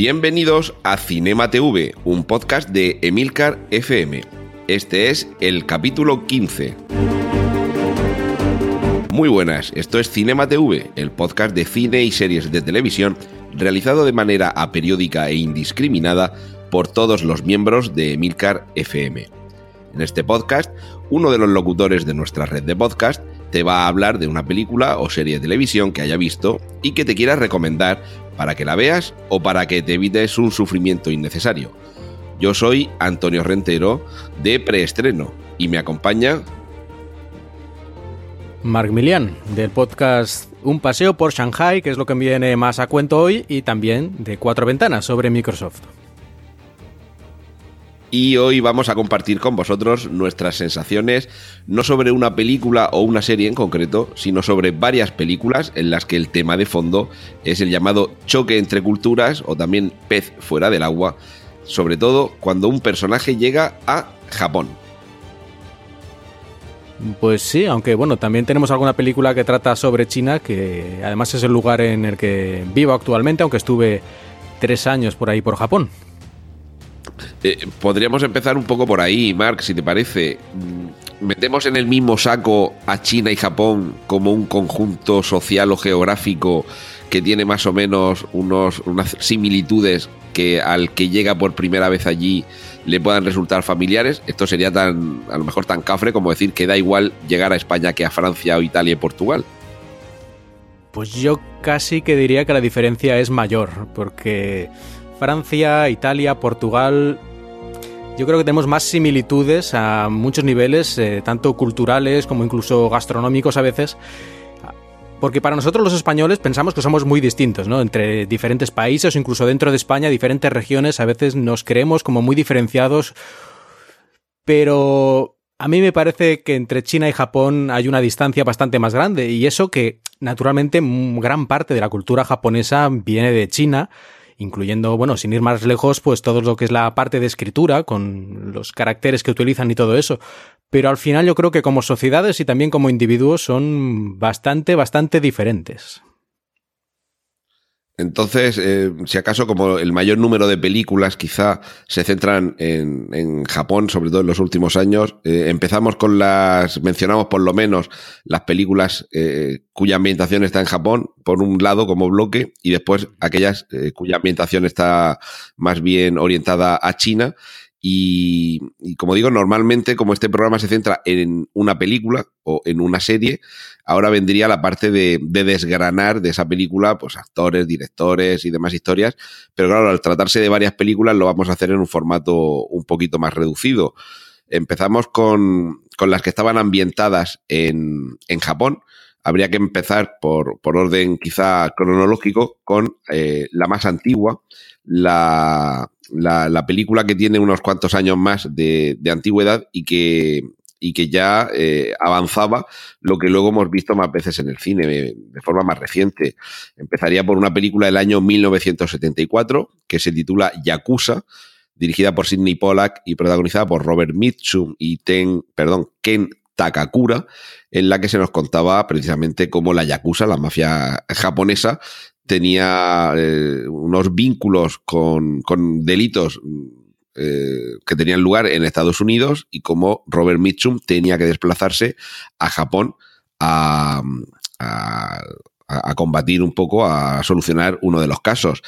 Bienvenidos a Cinema TV, un podcast de Emilcar FM. Este es el capítulo 15. Muy buenas, esto es Cinema TV, el podcast de cine y series de televisión realizado de manera aperiódica e indiscriminada por todos los miembros de Emilcar FM. En este podcast, uno de los locutores de nuestra red de podcast te va a hablar de una película o serie de televisión que haya visto y que te quiera recomendar para que la veas o para que te evites un sufrimiento innecesario. Yo soy Antonio Rentero de Preestreno y me acompaña Marc Milian, del podcast Un paseo por Shanghai, que es lo que viene más a cuento hoy, y también de Cuatro Ventanas sobre Microsoft. Y hoy vamos a compartir con vosotros nuestras sensaciones, no sobre una película o una serie en concreto, sino sobre varias películas en las que el tema de fondo es el llamado choque entre culturas o también pez fuera del agua, sobre todo cuando un personaje llega a Japón. Pues sí, aunque bueno, también tenemos alguna película que trata sobre China, que además es el lugar en el que vivo actualmente, aunque estuve tres años por ahí por Japón. Eh, podríamos empezar un poco por ahí, Mark, si te parece. Mm, metemos en el mismo saco a China y Japón como un conjunto social o geográfico que tiene más o menos unos, unas similitudes que al que llega por primera vez allí le puedan resultar familiares. Esto sería tan, a lo mejor tan cafre como decir que da igual llegar a España que a Francia o Italia y Portugal. Pues yo casi que diría que la diferencia es mayor, porque Francia, Italia, Portugal, yo creo que tenemos más similitudes a muchos niveles, eh, tanto culturales como incluso gastronómicos a veces. Porque para nosotros los españoles pensamos que somos muy distintos, ¿no? Entre diferentes países incluso dentro de España, diferentes regiones, a veces nos creemos como muy diferenciados. Pero a mí me parece que entre China y Japón hay una distancia bastante más grande. Y eso que, naturalmente, gran parte de la cultura japonesa viene de China incluyendo, bueno, sin ir más lejos, pues todo lo que es la parte de escritura, con los caracteres que utilizan y todo eso. Pero al final yo creo que como sociedades y también como individuos son bastante, bastante diferentes. Entonces, eh, si acaso como el mayor número de películas quizá se centran en, Japón, sobre todo en los últimos años, eh, empezamos con las, mencionamos por lo menos las películas eh, cuya ambientación está en Japón, por un lado como bloque, y después aquellas cuya ambientación está más bien orientada a China. Y, como digo, normalmente como este programa se centra en una película o en una serie, ahora vendría la parte de, desgranar de esa película, pues actores, directores y demás historias. Pero claro, al tratarse de varias películas lo vamos a hacer en un formato un poquito más reducido. Empezamos con, las que estaban ambientadas en, Japón. Habría que empezar por, orden quizá cronológico con eh, la más antigua, la, la, película que tiene unos cuantos años más de, antigüedad y que, y que ya eh, avanzaba lo que luego hemos visto más veces en el cine, de, forma más reciente. Empezaría por una película del año 1974 que se titula Yakuza, dirigida por Sidney Pollack y protagonizada por Robert Mitchum y Ten, perdón, Ken Takakura, en la que se nos contaba precisamente cómo la Yakuza, la mafia japonesa, tenía eh, unos vínculos con, delitos eh, que tenían lugar en Estados Unidos y cómo Robert Mitchum tenía que desplazarse a Japón a, a, combatir un poco, a solucionar uno de los casos.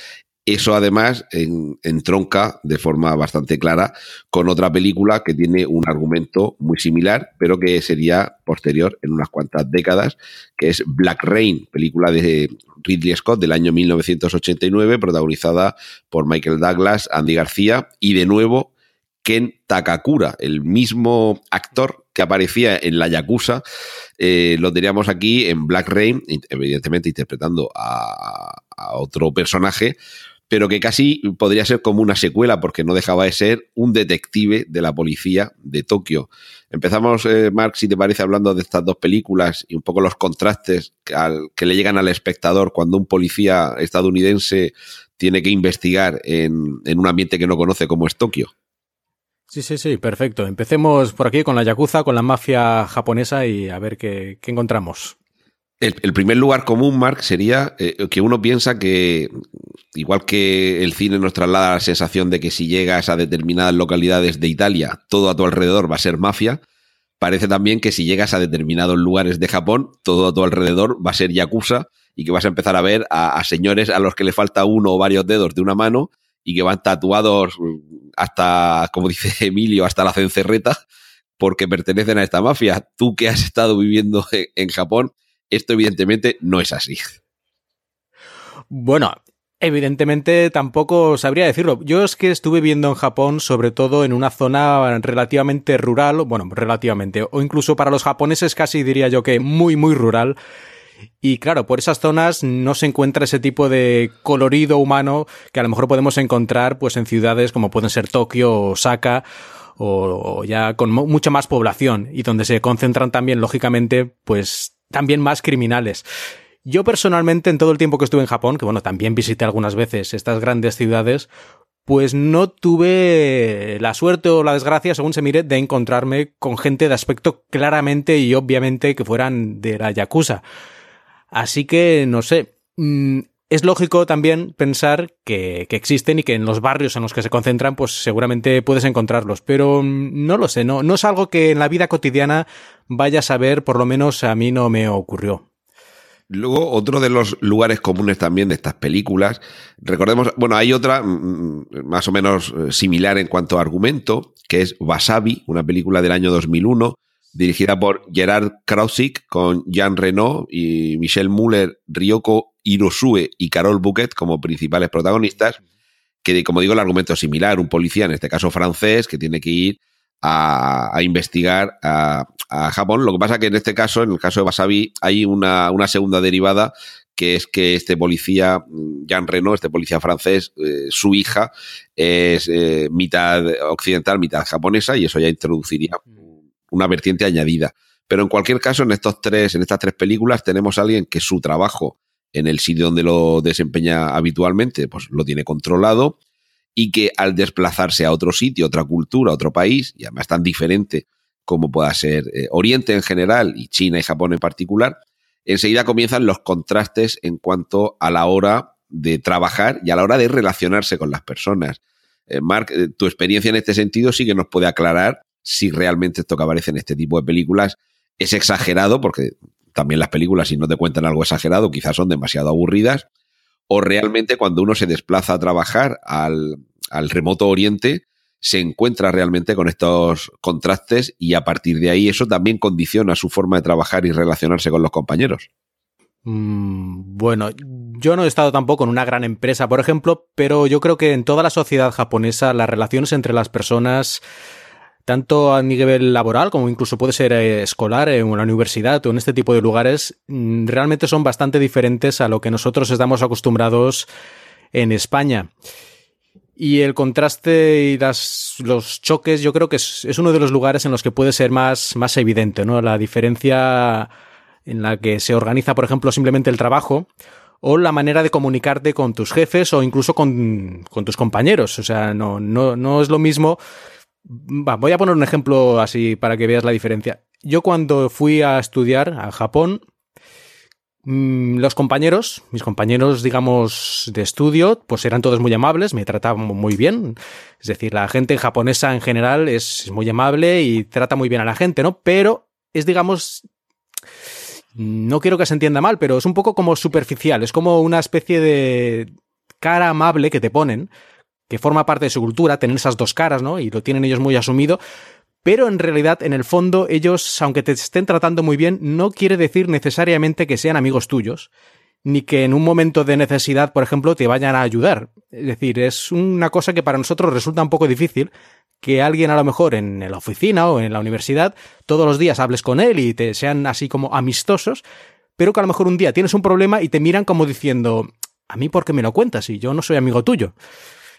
Eso además entronca de forma bastante clara con otra película que tiene un argumento muy similar, pero que sería posterior en unas cuantas décadas, que es Black Rain, película de Ridley Scott del año 1989, protagonizada por Michael Douglas, Andy García y de nuevo Ken Takakura, el mismo actor que aparecía en la Yakuza, eh, lo teníamos aquí en Black Rain, evidentemente interpretando a otro personaje, pero que casi podría ser como una secuela porque no dejaba de ser un detective de la policía de Tokio. Empezamos, eh, Mark, si te parece, hablando de estas dos películas y un poco los contrastes que, le llegan al espectador cuando un policía estadounidense tiene que investigar en, en un ambiente que no conoce como es Tokio. Sí, sí, sí, perfecto. Empecemos por aquí con la Yakuza, con la mafia japonesa y a ver qué, qué encontramos. El, primer lugar común, Mark, sería eh, que uno piensa que, igual que el cine nos traslada la sensación de que si llegas a determinadas localidades de Italia, todo a tu alrededor va a ser mafia, parece también que si llegas a determinados lugares de Japón, todo a tu alrededor va a ser yakuza y que vas a empezar a ver a, señores a los que le falta uno o varios dedos de una mano y que van tatuados hasta, como dice Emilio, hasta la cencerreta porque pertenecen a esta mafia. Tú que has estado viviendo en Japón, esto evidentemente no es así. Bueno, Evidentemente tampoco sabría decirlo. Yo es que estuve viendo en Japón, sobre todo en una zona relativamente rural, bueno, relativamente, o incluso para los japoneses casi diría yo que muy, muy rural. Y claro, por esas zonas no se encuentra ese tipo de colorido humano que a lo mejor podemos encontrar pues en ciudades como pueden ser Tokio o Osaka o, ya con mucha más población y donde se concentran también lógicamente pues también más criminales. Yo personalmente, en todo el tiempo que estuve en Japón, que bueno, también visité algunas veces estas grandes ciudades, pues no tuve la suerte o la desgracia, según se mire, de encontrarme con gente de aspecto claramente y obviamente que fueran de la Yakuza. Así que, no sé, mm, es lógico también pensar que, existen y que en los barrios en los que se concentran, pues seguramente puedes encontrarlos. Pero mm, no lo sé, no, no es algo que en la vida cotidiana vayas a ver, por lo menos a mí no me ocurrió. Luego, otro de los lugares comunes también de estas películas, recordemos, bueno, hay otra mm, mm, más o menos eh, similar en cuanto a argumento, que es Wasabi, una película del año 2001, dirigida por Gerard Krausik, con Jean Reno y Michelle Muller, Ryoko Hirosue y Carol Bouquet como principales protagonistas, que como digo el argumento es similar, un policía, en este caso francés, que tiene que ir a, investigar a, Japón. Lo que pasa que en este caso, en el caso de Wasabi, hay una, una segunda derivada que es que este policía, Jean Reno, este policía francés, eh, su hija es eh, mitad occidental, mitad japonesa, y eso ya introduciría una vertiente añadida. Pero en cualquier caso, en estos tres, en estas tres películas, tenemos a alguien que su trabajo en el sitio donde lo desempeña habitualmente, pues lo tiene controlado y que al desplazarse a otro sitio, otra cultura, otro país, y además tan diferente como pueda ser eh, Oriente en general y China y Japón en particular, enseguida comienzan los contrastes en cuanto a la hora de trabajar y a la hora de relacionarse con las personas. Eh, Mark, eh, tu experiencia en este sentido sí que nos puede aclarar si realmente esto que aparece en este tipo de películas es exagerado, porque también las películas, si no te cuentan algo exagerado, quizás son demasiado aburridas, o realmente cuando uno se desplaza a trabajar al, remoto oriente, se encuentra realmente con estos contrastes y a partir de ahí eso también condiciona su forma de trabajar y relacionarse con los compañeros. Mm, bueno, yo no he estado tampoco en una gran empresa, por ejemplo, pero yo creo que en toda la sociedad japonesa las relaciones entre las personas tanto a nivel laboral como incluso puede ser eh, escolar en una universidad o en este tipo de lugares, mm, realmente son bastante diferentes a lo que nosotros estamos acostumbrados en España. Y el contraste y los choques yo creo que es, uno de los lugares en los que puede ser más, más evidente, ¿no? La diferencia en la que se organiza, por ejemplo, simplemente el trabajo o la manera de comunicarte con tus jefes o incluso con, con tus compañeros. O sea, no, no, no es lo mismo voy a poner un ejemplo así para que veas la diferencia. Yo cuando fui a estudiar a Japón, mm, los compañeros, mis compañeros, digamos, de estudio, pues eran todos muy amables, me trataban muy bien. Es decir, la gente japonesa en general es muy amable y trata muy bien a la gente, ¿no? Pero es, digamos, no quiero que se entienda mal, pero es un poco como superficial, es como una especie de cara amable que te ponen que forma parte de su cultura, tener esas dos caras, ¿no? Y lo tienen ellos muy asumido. Pero en realidad, en el fondo, ellos, aunque te estén tratando muy bien, no quiere decir necesariamente que sean amigos tuyos, ni que en un momento de necesidad, por ejemplo, te vayan a ayudar. Es decir, es una cosa que para nosotros resulta un poco difícil, que alguien a lo mejor en la oficina o en la universidad todos los días hables con él y te sean así como amistosos, pero que a lo mejor un día tienes un problema y te miran como diciendo, a mí por qué me lo cuentas y yo no soy amigo tuyo.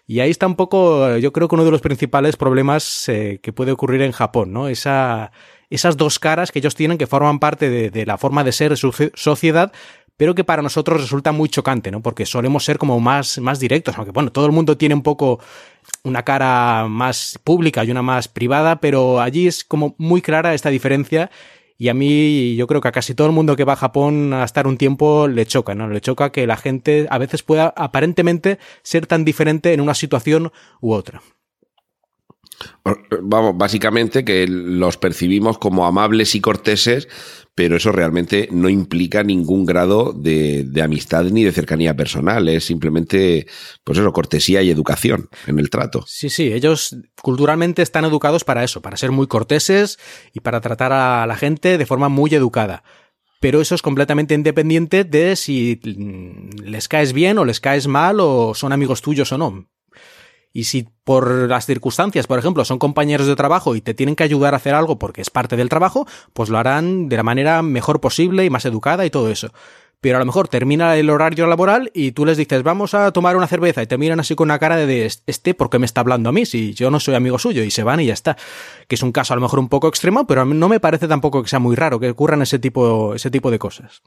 Y ahí está un poco, yo creo que uno de los principales problemas eh, que puede ocurrir en Japón, ¿no? Esa, esas dos caras que ellos tienen que forman parte de, la forma de ser de su sociedad, pero que para nosotros resulta muy chocante, ¿no? Porque solemos ser como más, más directos, aunque bueno, todo el mundo tiene un poco una cara más pública y una más privada, pero allí es como muy clara esta diferencia y a mí yo creo que a casi todo el mundo que va a Japón a estar un tiempo le choca, ¿no? Le choca que la gente a veces pueda aparentemente ser tan diferente en una situación u otra. Vamos, básicamente que los percibimos como amables y corteses, pero eso realmente no implica ningún grado de, amistad ni de cercanía personal. Es simplemente, pues eso, cortesía y educación en el trato. Sí, sí, ellos culturalmente están educados para eso, para ser muy corteses y para tratar a la gente de forma muy educada. Pero eso es completamente independiente de si les caes bien o les caes mal o son amigos tuyos o no. Y si por las circunstancias, por ejemplo, son compañeros de trabajo y te tienen que ayudar a hacer algo porque es parte del trabajo, pues lo harán de la manera mejor posible y más educada y todo eso. Pero a lo mejor termina el horario laboral y tú les dices, vamos a tomar una cerveza y te miran así con una cara de, este, ¿por qué me está hablando a mí? Si yo no soy amigo suyo y se van y ya está. Que es un caso a lo mejor un poco extremo, pero no me parece tampoco que sea muy raro que ocurran ese tipo, ese tipo de cosas.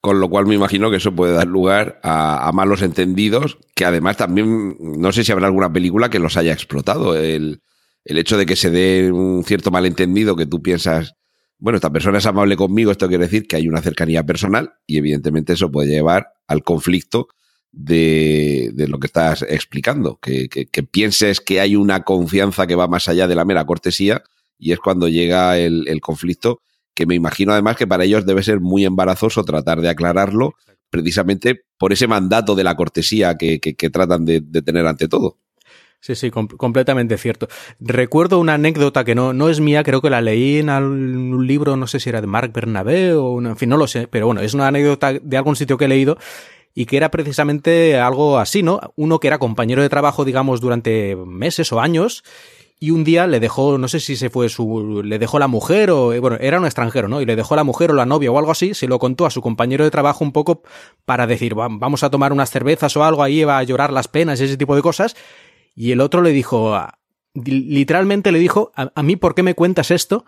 Con lo cual me imagino que eso puede dar lugar a, malos entendidos, que además también, no sé si habrá alguna película que los haya explotado. El, el hecho de que se dé un cierto malentendido que tú piensas, bueno, esta persona es amable conmigo, esto quiere decir que hay una cercanía personal y evidentemente eso puede llevar al conflicto de, de lo que estás explicando, que, que, que, pienses que hay una confianza que va más allá de la mera cortesía y es cuando llega el, el conflicto que me imagino además que para ellos debe ser muy embarazoso tratar de aclararlo precisamente por ese mandato de la cortesía que, tratan de, tener ante todo. Sí, sí, completamente cierto. Recuerdo una anécdota que no, no es mía, creo que la leí en un libro, no sé si era de Marc Bernabé o, en fin, no lo sé, pero bueno, es una anécdota de algún sitio que he leído y que era precisamente algo así, ¿no? Uno que era compañero de trabajo, digamos, durante meses o años y un día le dejó, no sé si se fue su, le dejó la mujer o, bueno, era un extranjero, ¿no? Y le dejó la mujer o la novia o algo así, se lo contó a su compañero de trabajo un poco para decir, vamos a tomar unas cervezas o algo, ahí va a llorar las penas y ese tipo de cosas. Y el otro le dijo, literalmente le dijo, a, mí, ¿por qué me cuentas esto?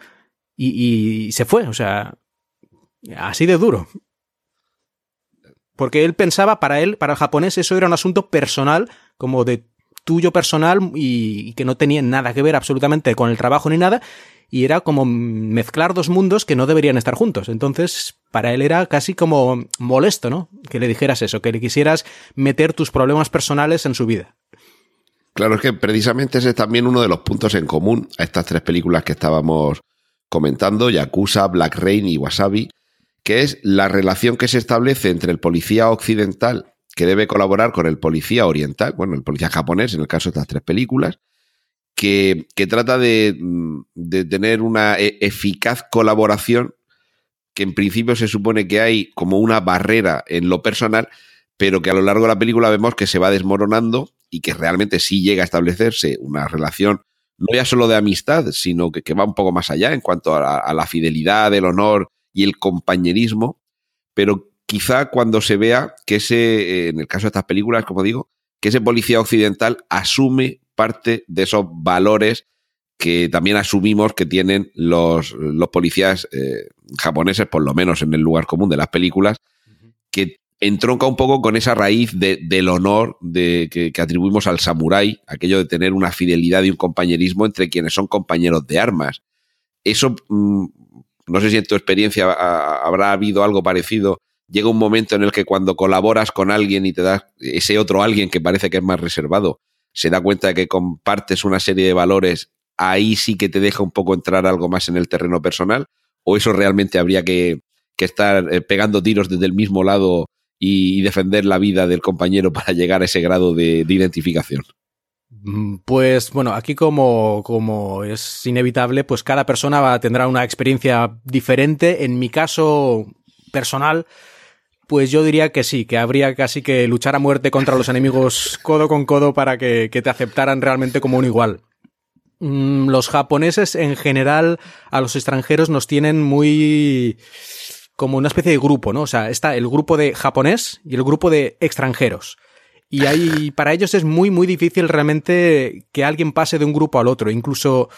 Y, y se fue, o sea, así de duro. Porque él pensaba, para él, para el japonés, eso era un asunto personal, como de tuyo personal y, que no tenía nada que ver absolutamente con el trabajo ni nada, y era como mezclar dos mundos que no deberían estar juntos. Entonces, para él era casi como molesto, ¿no? Que le dijeras eso, que le quisieras meter tus problemas personales en su vida. Claro, es que precisamente ese es también uno de los puntos en común a estas tres películas que estábamos comentando, Yakuza, Black Rain y Wasabi, que es la relación que se establece entre el policía occidental que debe colaborar con el policía oriental, bueno, el policía japonés, en el caso de estas tres películas, que, trata de, de, tener una e, eficaz colaboración que en principio se supone que hay como una barrera en lo personal, pero que a lo largo de la película vemos que se va desmoronando y que realmente sí llega a establecerse una relación no ya solo de amistad, sino que, que va un poco más allá en cuanto a, a la fidelidad, el honor y el compañerismo, pero quizá cuando se vea que ese, eh, en el caso de estas películas, como digo, que ese policía occidental asume parte de esos valores que también asumimos que tienen los, los policías eh, japoneses, por lo menos en el lugar común de las películas, que entronca un poco con esa raíz del honor de, que, atribuimos al samurái, aquello de tener una fidelidad y un compañerismo entre quienes son compañeros de armas. Eso, mm, no sé si en tu experiencia habrá habido algo parecido llega un momento en el que cuando colaboras con alguien y te das ese otro alguien que parece que es más reservado, se da cuenta de que compartes una serie de valores, ahí sí que te deja un poco entrar algo más en el terreno personal, o eso realmente habría que, estar eh, pegando tiros desde el mismo lado y, defender la vida del compañero para llegar a ese grado de, identificación. Mm, pues bueno, aquí como, como, es inevitable, pues cada persona tendrá una experiencia diferente. En mi caso personal, pues yo diría que sí, que habría casi que luchar a muerte contra los enemigos codo con codo para que, te aceptaran realmente como un igual. mm, los japoneses en general a los extranjeros nos tienen muy como una especie de grupo, ¿no? O sea, está el grupo de japonés y el grupo de extranjeros. Y ahí, para ellos es muy, muy difícil realmente que alguien pase de un grupo al otro. Incluso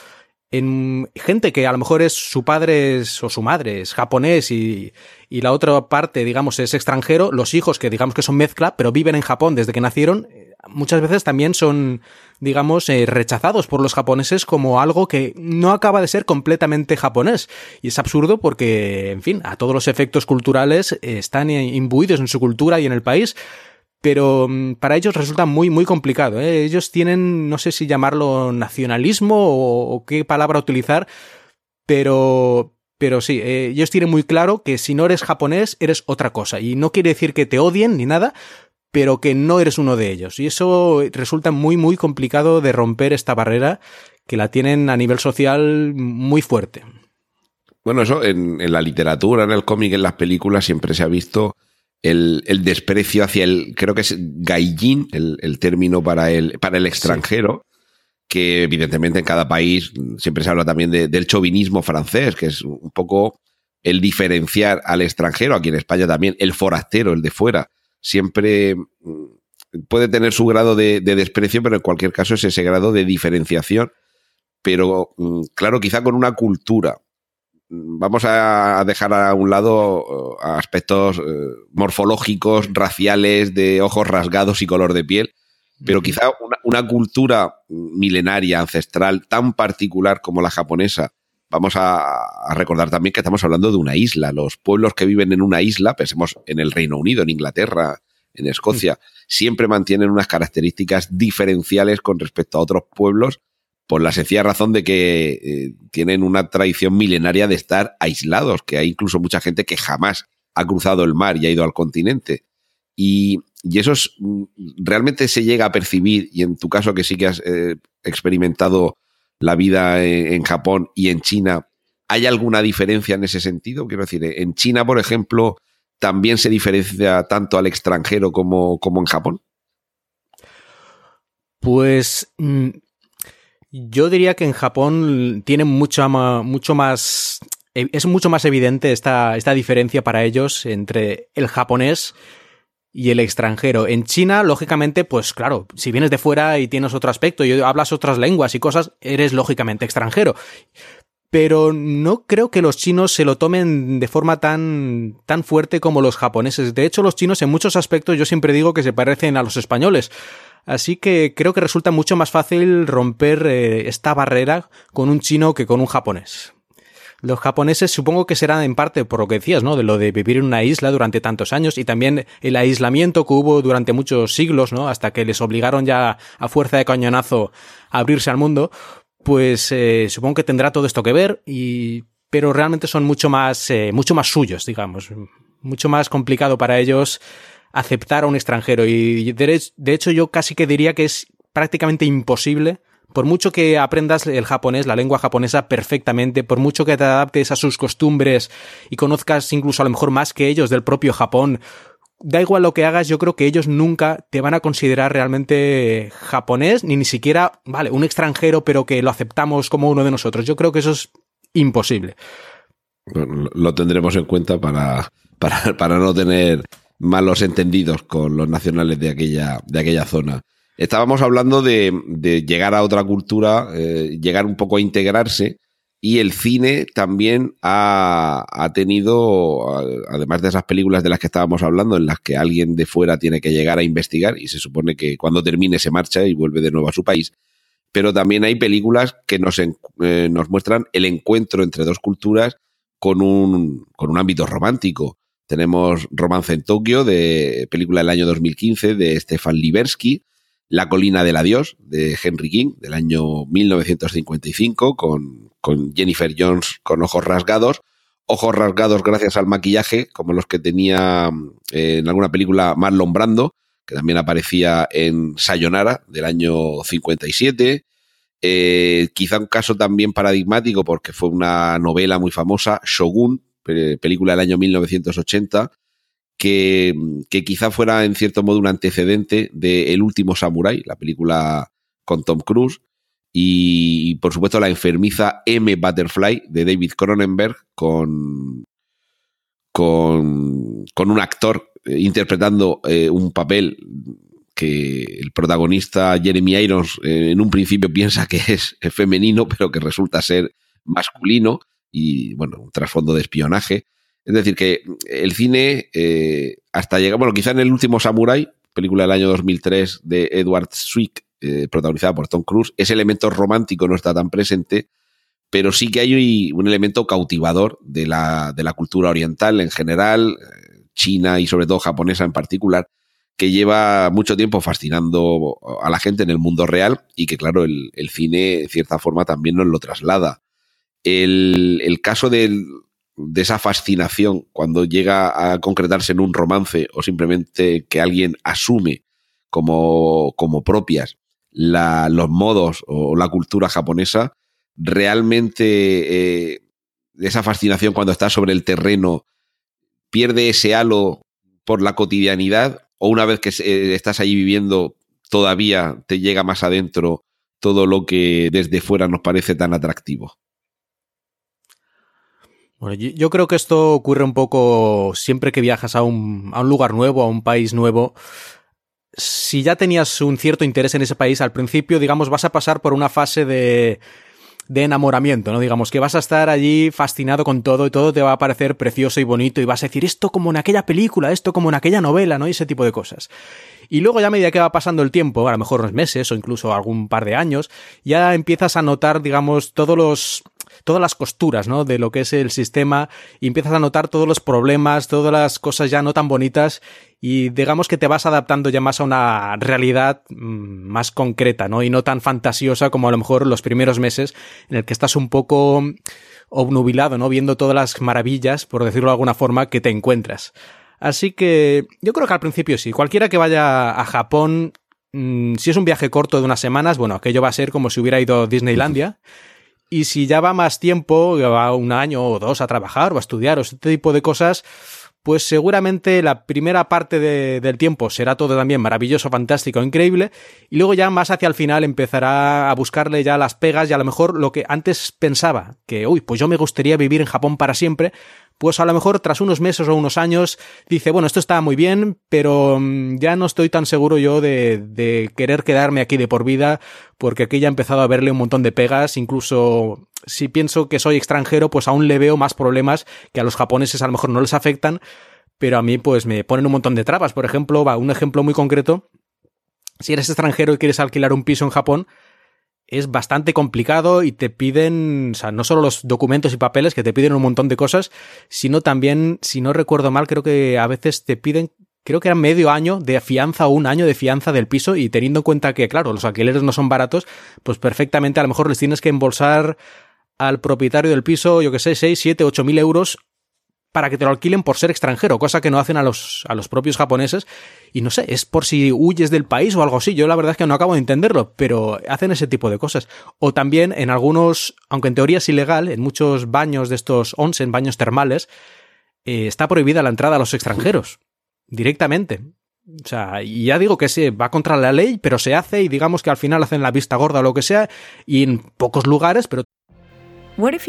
en gente que a lo mejor es su padre o su madre es japonés y, y, la otra parte, digamos, es extranjero, los hijos que digamos que son mezcla, pero viven en Japón desde que nacieron, muchas veces también son, digamos, eh, rechazados por los japoneses como algo que no acaba de ser completamente japonés. Y es absurdo porque, en fin, a todos los efectos culturales están imbuidos en su cultura y en el país pero mm, para ellos resulta muy, muy complicado. ¿eh? Ellos tienen, no sé si llamarlo nacionalismo o, qué palabra utilizar, pero, pero sí, eh, ellos tienen muy claro que si no eres japonés, eres otra cosa. Y no quiere decir que te odien ni nada, pero que no eres uno de ellos. Y eso resulta muy, muy complicado de romper esta barrera que la tienen a nivel social muy fuerte. Bueno, eso en, en la literatura, en el cómic, en las películas siempre se ha visto el, desprecio hacia el, creo que es gaijin, el, término para el, para el extranjero, que evidentemente en cada país siempre se habla también del chauvinismo francés, que es un poco el diferenciar al extranjero, aquí en España también, el forastero, el de fuera, siempre mm, puede tener su grado de, de desprecio, pero en cualquier caso es ese grado de diferenciación. Pero mm, claro, quizá con una cultura vamos a dejar a un lado eh, aspectos eh, morfológicos, raciales, de ojos rasgados y color de piel, pero quizá una, cultura milenaria, ancestral, tan particular como la japonesa. Vamos a, recordar también que estamos hablando de una isla. Los pueblos que viven en una isla, pensemos en el Reino Unido, en Inglaterra, en Escocia, siempre mantienen unas características diferenciales con respecto a otros pueblos por la sencilla razón de que eh, tienen una tradición milenaria de estar aislados, que hay incluso mucha gente que jamás ha cruzado el mar y ha ido al continente. Y, eso mm, realmente se llega a percibir, y en tu caso que sí que has eh, experimentado la vida en, Japón y en China, ¿hay alguna diferencia en ese sentido? Quiero decir, en China, por ejemplo, también se diferencia tanto al extranjero como, como en Japón. Pues mm, yo diría que en Japón tienen mucho, más. E, es mucho más evidente esta, esta diferencia para ellos entre el japonés y el extranjero. En China, lógicamente, pues claro, si vienes de fuera y tienes otro aspecto y hablas otras lenguas y cosas, eres lógicamente extranjero. Pero no creo que los chinos se lo tomen de forma tan, tan fuerte como los japoneses. De hecho, los chinos en muchos aspectos yo siempre digo que se parecen a los españoles. Así que creo que resulta mucho más fácil romper eh, esta barrera con un chino que con un japonés. Los japoneses supongo que serán en parte por lo que decías, ¿no? De lo de vivir en una isla durante tantos años y también el aislamiento que hubo durante muchos siglos, ¿no? Hasta que les obligaron ya a fuerza de cañonazo a abrirse al mundo. Pues eh, supongo que tendrá todo esto que ver y pero realmente son mucho más eh, mucho más suyos, digamos, mucho más complicado para ellos aceptar a un extranjero. Y de hecho yo casi que diría que es prácticamente imposible por mucho que aprendas el japonés, la lengua japonesa perfectamente, por mucho que te adaptes a sus costumbres y conozcas incluso a lo mejor más que ellos del propio Japón, da igual lo que hagas, yo creo que ellos nunca te van a considerar realmente japonés, ni ni siquiera, vale, un extranjero, pero que lo aceptamos como uno de nosotros. Yo creo que eso es imposible. lo tendremos en cuenta para, para, para no tener malos entendidos con los nacionales de aquella, de aquella zona. Estábamos hablando de, llegar a otra cultura, eh, llegar un poco a integrarse, y el cine también ha, tenido, además de esas películas de las que estábamos hablando, en las que alguien de fuera tiene que llegar a investigar y se supone que cuando termine se marcha y vuelve de nuevo a su país, pero también hay películas que nos, eh, nos muestran el encuentro entre dos culturas con un, con un ámbito romántico. Tenemos Romance en Tokio, de película del año 2015 de Stefan Libersky, La colina del adiós, de Henry King, del año 1955, con, con Jennifer Jones con ojos rasgados. Ojos rasgados gracias al maquillaje, como los que tenía eh, en alguna película Marlon Brando, que también aparecía en Sayonara, del año 57. Eh, quizá un caso también paradigmático porque fue una novela muy famosa, Shogun, película del año 1980, que, que, quizá fuera en cierto modo un antecedente de El último Samurai, la película con Tom Cruise. y, por supuesto la enfermiza M. Butterfly de David Cronenberg con, con, con un actor eh, interpretando eh, un papel que el protagonista Jeremy Irons eh, en un principio piensa que es, femenino, pero que resulta ser masculino y, bueno, un trasfondo de espionaje. Es decir, que el cine, hasta llegar, bueno, quizá en el último Samurai, película del año 2003 de Edward Zwick, protagonizada por Tom Cruise, ese elemento romántico no está tan presente, pero sí que hay un elemento cautivador de la, de la cultura oriental en general, china y sobre todo japonesa en particular, que lleva mucho tiempo fascinando a la gente en el mundo real y que, claro, el, cine, de cierta forma, también nos lo traslada. El, caso de esa fascinación cuando llega a concretarse en un romance o simplemente que alguien asume como, como propias los modos o la cultura japonesa, realmente eh, esa fascinación cuando está sobre el terreno pierde ese halo por la cotidianidad o una vez que estás allí viviendo todavía te llega más adentro todo lo que desde fuera nos parece tan atractivo? Bueno, yo, creo que esto ocurre un poco siempre que viajas a un, a un lugar nuevo, a un país nuevo. Si ya tenías un cierto interés en ese país, al principio, digamos, vas a pasar por una fase de, de enamoramiento, ¿no? Digamos que vas a estar allí fascinado con todo y todo te va a parecer precioso y bonito y vas a decir esto como en aquella película, esto como en aquella novela, ¿no? Y ese tipo de cosas. Y luego ya a medida que va pasando el tiempo, a lo mejor unos meses o incluso algún par de años, ya empiezas a notar, digamos, todos los todas las costuras, ¿no? De lo que es el sistema y empiezas a notar todos los problemas, todas las cosas ya no tan bonitas y digamos que te vas adaptando ya más a una realidad mm, más concreta, ¿no? Y no tan fantasiosa como a lo mejor los primeros meses en el que estás un poco obnubilado, ¿no? Viendo todas las maravillas, por decirlo de alguna forma, que te encuentras. Así que yo creo que al principio sí. Cualquiera que vaya a Japón, mm, si es un viaje corto de unas semanas, bueno, aquello va a ser como si hubiera ido a Disneylandia. Y si ya va más tiempo, va un año o dos a trabajar o a estudiar o este tipo de cosas, pues seguramente la primera parte del tiempo será todo también maravilloso, fantástico, increíble, y luego ya más hacia el final empezará a buscarle ya las pegas y a lo mejor lo que antes pensaba, que, uy, pues yo me gustaría vivir en Japón para siempre, pues a lo mejor tras unos meses o unos años dice, bueno, esto está muy bien, pero mm, ya no estoy tan seguro yo de, de querer quedarme aquí de por vida, porque aquí ya he empezado a verle un montón de pegas, incluso si pienso que soy extranjero, pues aún le veo más problemas que a los japoneses a lo mejor no les afectan, pero a mí pues me ponen un montón de trabas. Por ejemplo, va, un ejemplo muy concreto, si eres extranjero y quieres alquilar un piso en Japón, es bastante complicado y te piden, o sea, no solo los documentos y papeles, que te piden un montón de cosas, sino también, si no recuerdo mal, creo que a veces te piden, creo que era medio año de fianza o un año de fianza del piso y teniendo en cuenta que, claro, los alquileres no son baratos, pues perfectamente a lo mejor les tienes que embolsar al propietario del piso, yo que sé, 6, 7, 8 mil euros para que te lo alquilen por ser extranjero, cosa que no hacen a los, a los propios japoneses. Y no sé, es por si huyes del país o algo así. Yo la verdad es que no acabo de entenderlo, pero hacen ese tipo de cosas. O también en algunos, aunque en teoría es ilegal, en muchos baños de estos onsen, baños termales, eh, está prohibida la entrada a los extranjeros. Directamente. O sea, y ya digo que se va contra la ley, pero se hace y digamos que al final hacen la vista gorda o lo que sea, y en pocos lugares, pero What if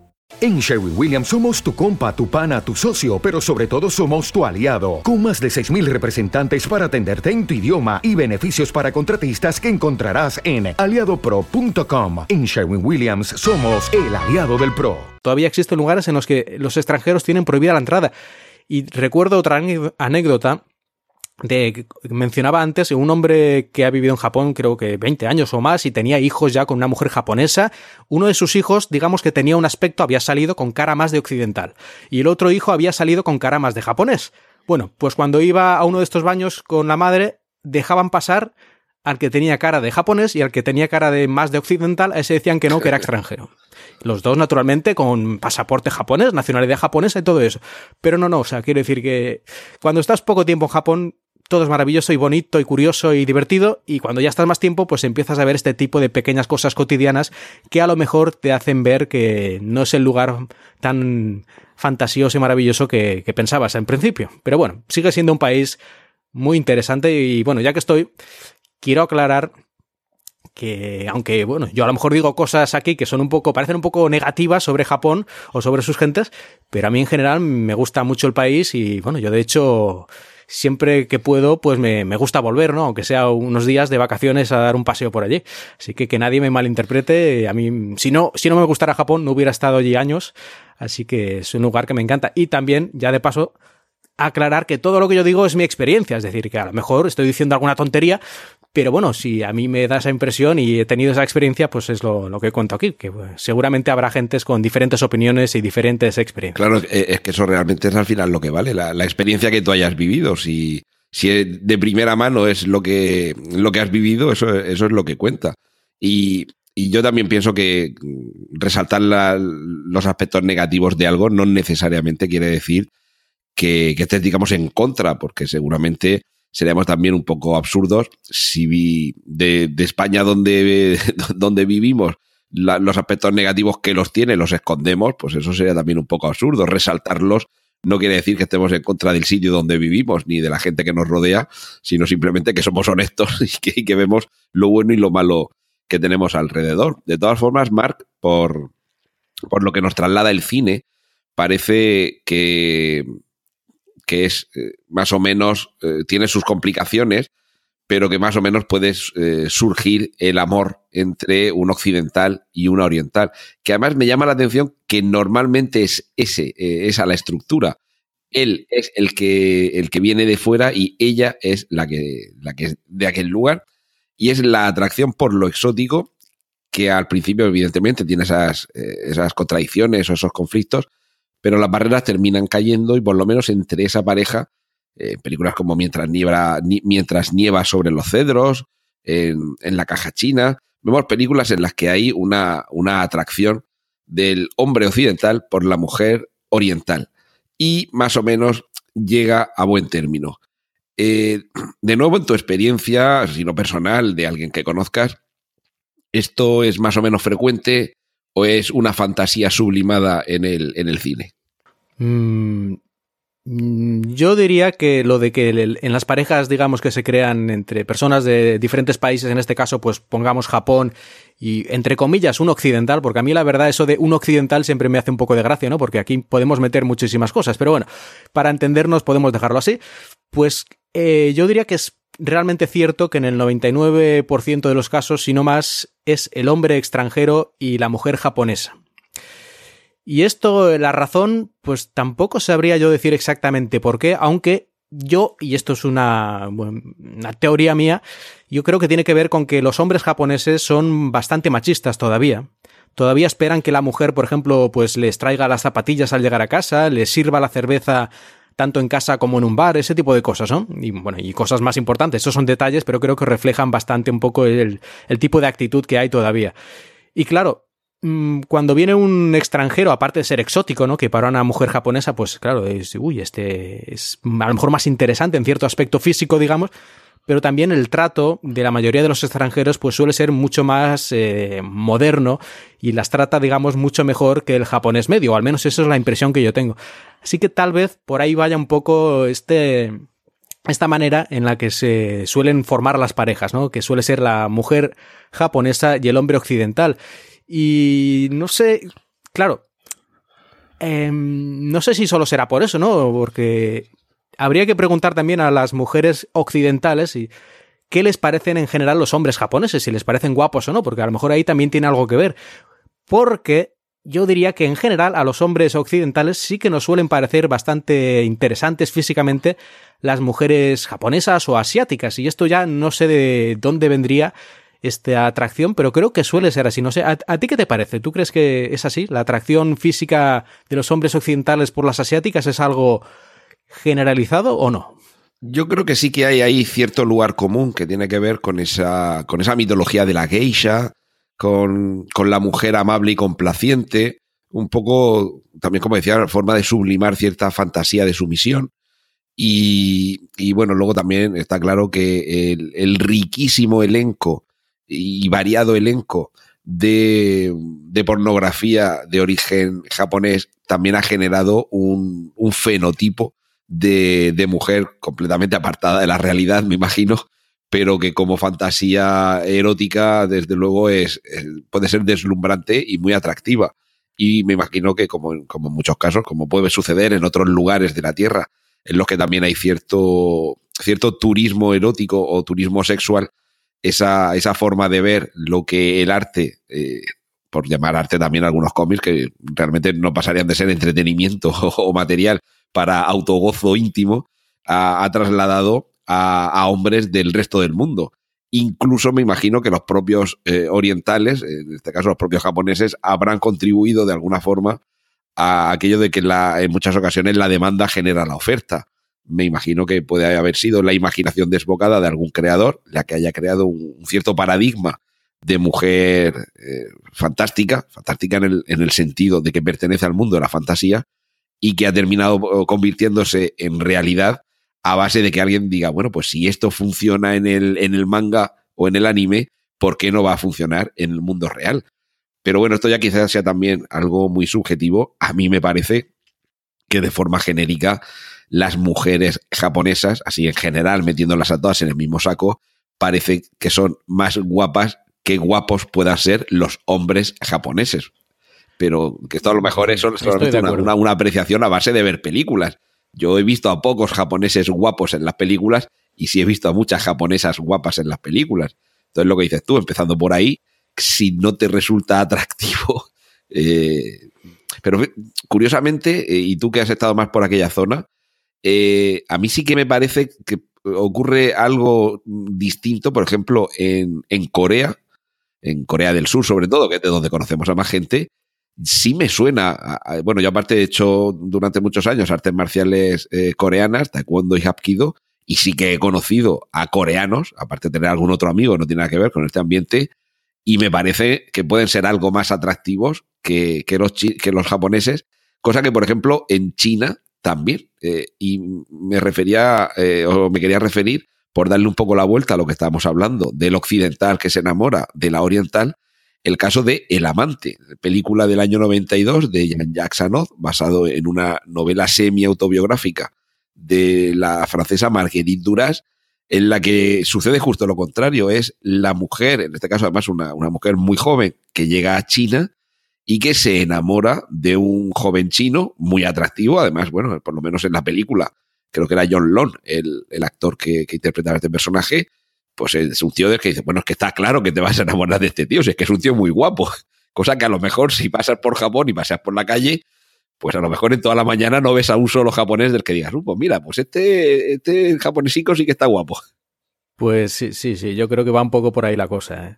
En Sherwin Williams somos tu compa, tu pana, tu socio, pero sobre todo somos tu aliado, con más de 6.000 representantes para atenderte en tu idioma y beneficios para contratistas que encontrarás en aliadopro.com. En Sherwin Williams somos el aliado del PRO. Todavía existen lugares en los que los extranjeros tienen prohibida la entrada. Y recuerdo otra anécdota de, mencionaba antes un hombre que ha vivido en Japón creo que 20 años o más y tenía hijos ya con una mujer japonesa. Uno de sus hijos, digamos que tenía un aspecto, había salido con cara más de occidental y el otro hijo había salido con cara más de japonés. Bueno, pues cuando iba a uno de estos baños con la madre, dejaban pasar al que tenía cara de japonés y al que tenía cara de más de occidental, a ese decían que no, que era extranjero. Los dos, naturalmente, con pasaporte japonés, nacionalidad japonesa y todo eso. Pero no, no, o sea, quiero decir que cuando estás poco tiempo en Japón, todo es maravilloso y bonito y curioso y divertido y cuando ya estás más tiempo pues empiezas a ver este tipo de pequeñas cosas cotidianas que a lo mejor te hacen ver que no es el lugar tan fantasioso y maravilloso que, pensabas en principio. Pero bueno, sigue siendo un país muy interesante y bueno, ya que estoy, quiero aclarar que aunque bueno, yo a lo mejor digo cosas aquí que son un poco parecen un poco negativas sobre Japón o sobre sus gentes, pero a mí en general me gusta mucho el país y bueno, yo de hecho siempre que puedo, pues me, me, gusta volver, ¿no? Aunque sea unos días de vacaciones a dar un paseo por allí. Así que que nadie me malinterprete. A mí, si no, si no me gustara Japón, no hubiera estado allí años. Así que es un lugar que me encanta. Y también, ya de paso, aclarar que todo lo que yo digo es mi experiencia. Es decir, que a lo mejor estoy diciendo alguna tontería, pero bueno, si a mí me da esa impresión y he tenido esa experiencia, pues es lo, que cuento aquí, que pues, seguramente habrá gentes con diferentes opiniones y diferentes experiencias. Claro, es que eso realmente es al final lo que vale, la, experiencia que tú hayas vivido. Si, si de primera mano es lo que, lo que has vivido, eso, eso es lo que cuenta. Y, yo también pienso que resaltar los aspectos negativos de algo no necesariamente quiere decir que, que estés, digamos, en contra, porque seguramente seríamos también un poco absurdos si de, España donde, donde vivimos los aspectos negativos que los tiene los escondemos, pues eso sería también un poco absurdo. Resaltarlos no quiere decir que estemos en contra del sitio donde vivimos ni de la gente que nos rodea, sino simplemente que somos honestos y que, y que vemos lo bueno y lo malo que tenemos alrededor. De todas formas, Mark, por, por lo que nos traslada el cine, parece que que es eh, más o menos, eh, tiene sus complicaciones, pero que más o menos puede eh, surgir el amor entre un occidental y una oriental. Que además me llama la atención que normalmente es ese, esa la estructura. Él es el que, el que viene de fuera y ella es la que, la que es de aquel lugar. Y es la atracción por lo exótico que al principio evidentemente tiene esas, esas contradicciones o esos conflictos, pero las barreras terminan cayendo y por lo menos entre esa pareja, eh, películas como Mientras nieva, sobre los cedros, en, La caja china, vemos películas en las que hay una, atracción del hombre occidental por la mujer oriental y más o menos llega a buen término. Eh, de nuevo, en tu experiencia, si no personal, de alguien que conozcas, ¿esto es más o menos frecuente? O es una fantasía sublimada en el, en el cine? Mm, yo diría que lo de que en las parejas, digamos, que se crean entre personas de diferentes países, en este caso, pues pongamos Japón y, entre comillas, un occidental, porque a mí la verdad eso de un occidental siempre me hace un poco de gracia, ¿no? Porque aquí podemos meter muchísimas cosas, pero bueno, para entendernos podemos dejarlo así. Pues eh, yo diría que es realmente cierto que en el 99% de los casos, si no más, es el hombre extranjero y la mujer japonesa. Y esto, la razón, pues tampoco sabría yo decir exactamente por qué, aunque yo, y esto es una, una, teoría mía, yo creo que tiene que ver con que los hombres japoneses son bastante machistas todavía. Todavía esperan que la mujer, por ejemplo, pues les traiga las zapatillas al llegar a casa, les sirva la cerveza tanto en casa como en un bar, ese tipo de cosas, ¿no? Y bueno, y cosas más importantes, esos son detalles, pero creo que reflejan bastante un poco el, tipo de actitud que hay todavía. Y claro, mm, cuando viene un extranjero, aparte de ser exótico, ¿no? Que para una mujer japonesa, pues claro, es, uy, este es a lo mejor más interesante en cierto aspecto físico, digamos, pero también el trato de la mayoría de los extranjeros pues suele ser mucho más eh, moderno y las trata, digamos, mucho mejor que el japonés medio, o al menos eso es la impresión que yo tengo. Así que tal vez por ahí vaya un poco este, esta manera en la que se suelen formar las parejas, ¿no? Que suele ser la mujer japonesa y el hombre occidental. Y no sé, claro, eh, no sé si solo será por eso, ¿no? Porque habría que preguntar también a las mujeres occidentales y qué les parecen en general los hombres japoneses, si les parecen guapos o no, porque a lo mejor ahí también tiene algo que ver. Porque yo diría que en general a los hombres occidentales sí que nos suelen parecer bastante interesantes físicamente las mujeres japonesas o asiáticas, y esto ya no sé de dónde vendría esta atracción, pero creo que suele ser así. No sé, ¿a, ¿a, ti qué te parece? ¿Tú crees que es así? ¿La atracción física de los hombres occidentales por las asiáticas es algo generalizado o no? Yo creo que sí que hay ahí cierto lugar común que tiene que ver con esa, con esa mitología de la geisha, con, con la mujer amable y complaciente, un poco, también como decía, forma de sublimar cierta fantasía de sumisión. Y, bueno, luego también está claro que el, riquísimo elenco y variado elenco de, de, pornografía de origen japonés también ha generado un fenotipo de, mujer completamente apartada de la realidad, me imagino, pero que como fantasía erótica, desde luego, es, es puede ser deslumbrante y muy atractiva. Y me imagino que, como, como en muchos casos, como puede suceder en otros lugares de la Tierra, en los que también hay cierto, cierto turismo erótico o turismo sexual, esa, esa forma de ver lo que el arte, eh, por llamar arte también algunos cómics, que realmente no pasarían de ser entretenimiento o, material para autogozo íntimo, ha, trasladado a, hombres del resto del mundo. Incluso me imagino que los propios eh, orientales, en este caso los propios japoneses, habrán contribuido de alguna forma a aquello de que la, en muchas ocasiones la demanda genera la oferta me imagino que puede haber sido la imaginación desbocada de algún creador, la que haya creado un, cierto paradigma de mujer eh, fantástica, fantástica en el sentido de que pertenece al mundo de la fantasía y que ha terminado eh, convirtiéndose en realidad a base de que alguien diga, bueno, pues si esto funciona en el, en el manga o en el anime, ¿por qué no va a funcionar en el mundo real? Pero bueno, esto ya quizás sea también algo muy subjetivo. A mí me parece que de forma genérica las mujeres japonesas, así en general, metiéndolas a todas en el mismo saco, parece que son más guapas que guapos puedan ser los hombres japoneses. Pero que esto a lo mejor es solamente una, una, una, apreciación a base de ver películas. Yo he visto a pocos japoneses guapos en las películas y sí he visto a muchas japonesas guapas en las películas. Entonces lo que dices tú, empezando por ahí, si no te resulta atractivo, eh, pero curiosamente, eh, y tú que has estado más por aquella zona, eh, a mí sí que me parece que ocurre algo distinto, por ejemplo, en, en, Corea, en Corea del Sur sobre todo, que es de donde conocemos a más gente, sí me suena, bueno, yo aparte he hecho durante muchos años artes marciales eh, coreanas, taekwondo y hapkido, y sí que he conocido a coreanos, aparte de tener algún otro amigo, no tiene nada que ver con este ambiente, y me parece que pueden ser algo más atractivos que, que, los, que los japoneses, cosa que, por ejemplo, en China también. Eh, y me refería, eh, o me quería referir, por darle un poco la vuelta a lo que estábamos hablando, del occidental que se enamora de la oriental, el caso de El amante, película del año 92 de Jean-Jacques Anod, basado en una novela semi-autobiográfica de la francesa Marguerite Duras, en la que sucede justo lo contrario, es la mujer, en este caso además una, mujer muy joven, que llega a China y que se enamora de un joven chino muy atractivo, además, bueno, por lo menos en la película, creo que era John Long, el, el actor que interpretaba este personaje, pues es un tío del que dice, bueno, es que está claro que te vas a enamorar de este tío, si es que es un tío muy guapo, cosa que a lo mejor si pasas por Japón y pasas por la calle, pues a lo mejor en toda la mañana no ves a un solo japonés del que digas, uh, pues mira, pues este, este japonesico sí que está guapo. Pues sí, sí, sí, yo creo que va un poco por ahí la cosa. ¿eh?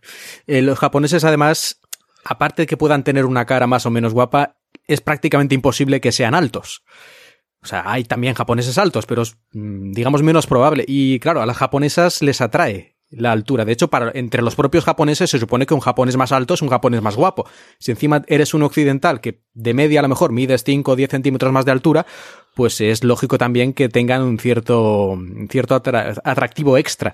Eh, los japoneses además aparte de que puedan tener una cara más o menos guapa, es prácticamente imposible que sean altos. O sea, hay también japoneses altos, pero mm, digamos, menos probable. Y claro, a las japonesas les atrae la altura. De hecho, entre los propios japoneses se supone que un japonés más alto es un japonés más guapo. Si encima eres un occidental que de media a lo mejor mides 5 o 10 centímetros más de altura, pues es lógico también que tengan un cierto, un cierto atractivo extra.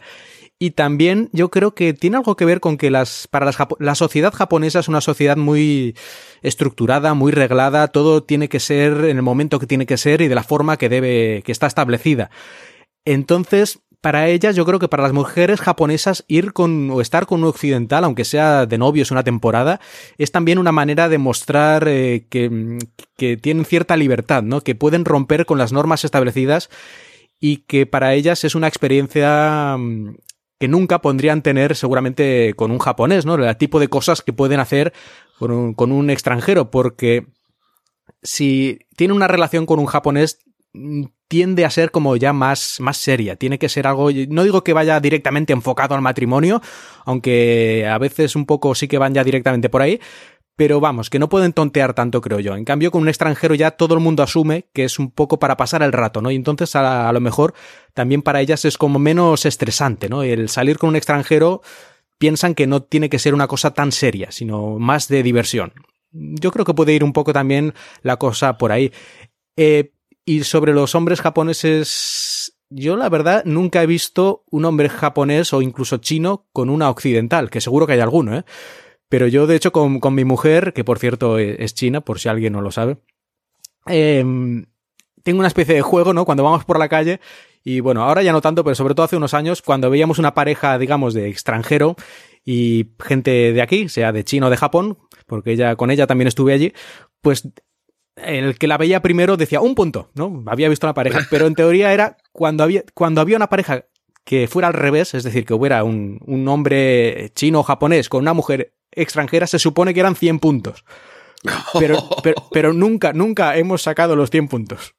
Y también yo creo que tiene algo que ver con que las, para las, la sociedad japonesa es una sociedad muy estructurada, muy reglada, todo tiene que ser en el momento que tiene que ser y de la forma que debe, que está establecida. Entonces, para ellas, yo creo que para las mujeres japonesas ir con o estar con un occidental, aunque sea de novios una temporada, es también una manera de mostrar eh, que, que tienen cierta libertad, ¿no? Que pueden romper con las normas establecidas y que para ellas es una experiencia que nunca pondrían tener seguramente con un japonés, ¿no? El tipo de cosas que pueden hacer con un, con un extranjero, porque si tiene una relación con un japonés, mm, tiende a ser como ya más, más seria. Tiene que ser algo, no digo que vaya directamente enfocado al matrimonio, aunque a veces un poco sí que van ya directamente por ahí, pero vamos, que no pueden tontear tanto, creo yo. En cambio, con un extranjero ya todo el mundo asume que es un poco para pasar el rato, ¿no? Y entonces a, lo mejor también para ellas es como menos estresante, ¿no? El salir con un extranjero piensan que no tiene que ser una cosa tan seria, sino más de diversión. Yo creo que puede ir un poco también la cosa por ahí. Eh, y sobre los hombres japoneses, yo la verdad nunca he visto un hombre japonés o incluso chino con una occidental, que seguro que hay alguno, ¿eh? Pero yo, de hecho, con, mi mujer, que por cierto e, es china, por si alguien no lo sabe, em, tengo una especie de juego, ¿no? Cuando vamos por la calle, y bueno, ahora ya no tanto, pero sobre todo hace unos años, cuando veíamos una pareja, digamos, de extranjero y gente de aquí, sea de China o de Japón, porque ella, con ella también estuve allí, pues el que la veía primero decía un punto, ¿no? Había visto la pareja, pero en teoría era cuando había, cuando había una pareja que fuera al revés, es decir, que hubiera un, un hombre chino o japonés con una mujer extranjera se supone que eran 100 puntos. Pero, pero, nunca, nunca hemos sacado los 100 puntos.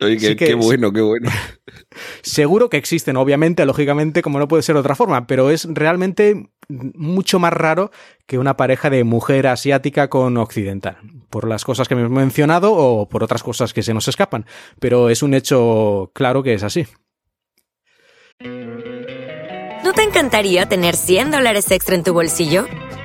Oye, qué, bueno, qué bueno. Seguro que existen, obviamente, lógicamente, como no puede ser de otra forma, pero es realmente mucho más raro que una pareja de mujer asiática con occidental, por las cosas que hemos mencionado o por otras cosas que se nos escapan, pero es un hecho claro que es así. ¿No te encantaría tener 100 dólares extra en tu bolsillo?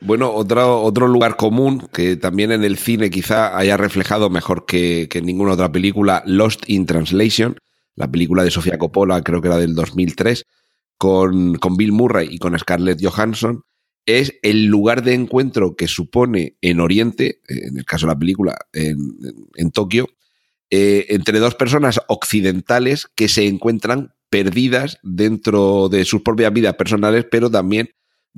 Bueno, otro, otro lugar común que también en el cine quizá haya reflejado mejor que, ninguna otra película, Lost in Translation, la película de Sofía Coppola, creo que era del 2003, con, con Bill Murray y con Scarlett Johansson, es el lugar de encuentro que supone en Oriente, en el caso de la película, en, en Tokio, eh, entre dos personas occidentales que se encuentran perdidas dentro de sus propias vidas personales, pero también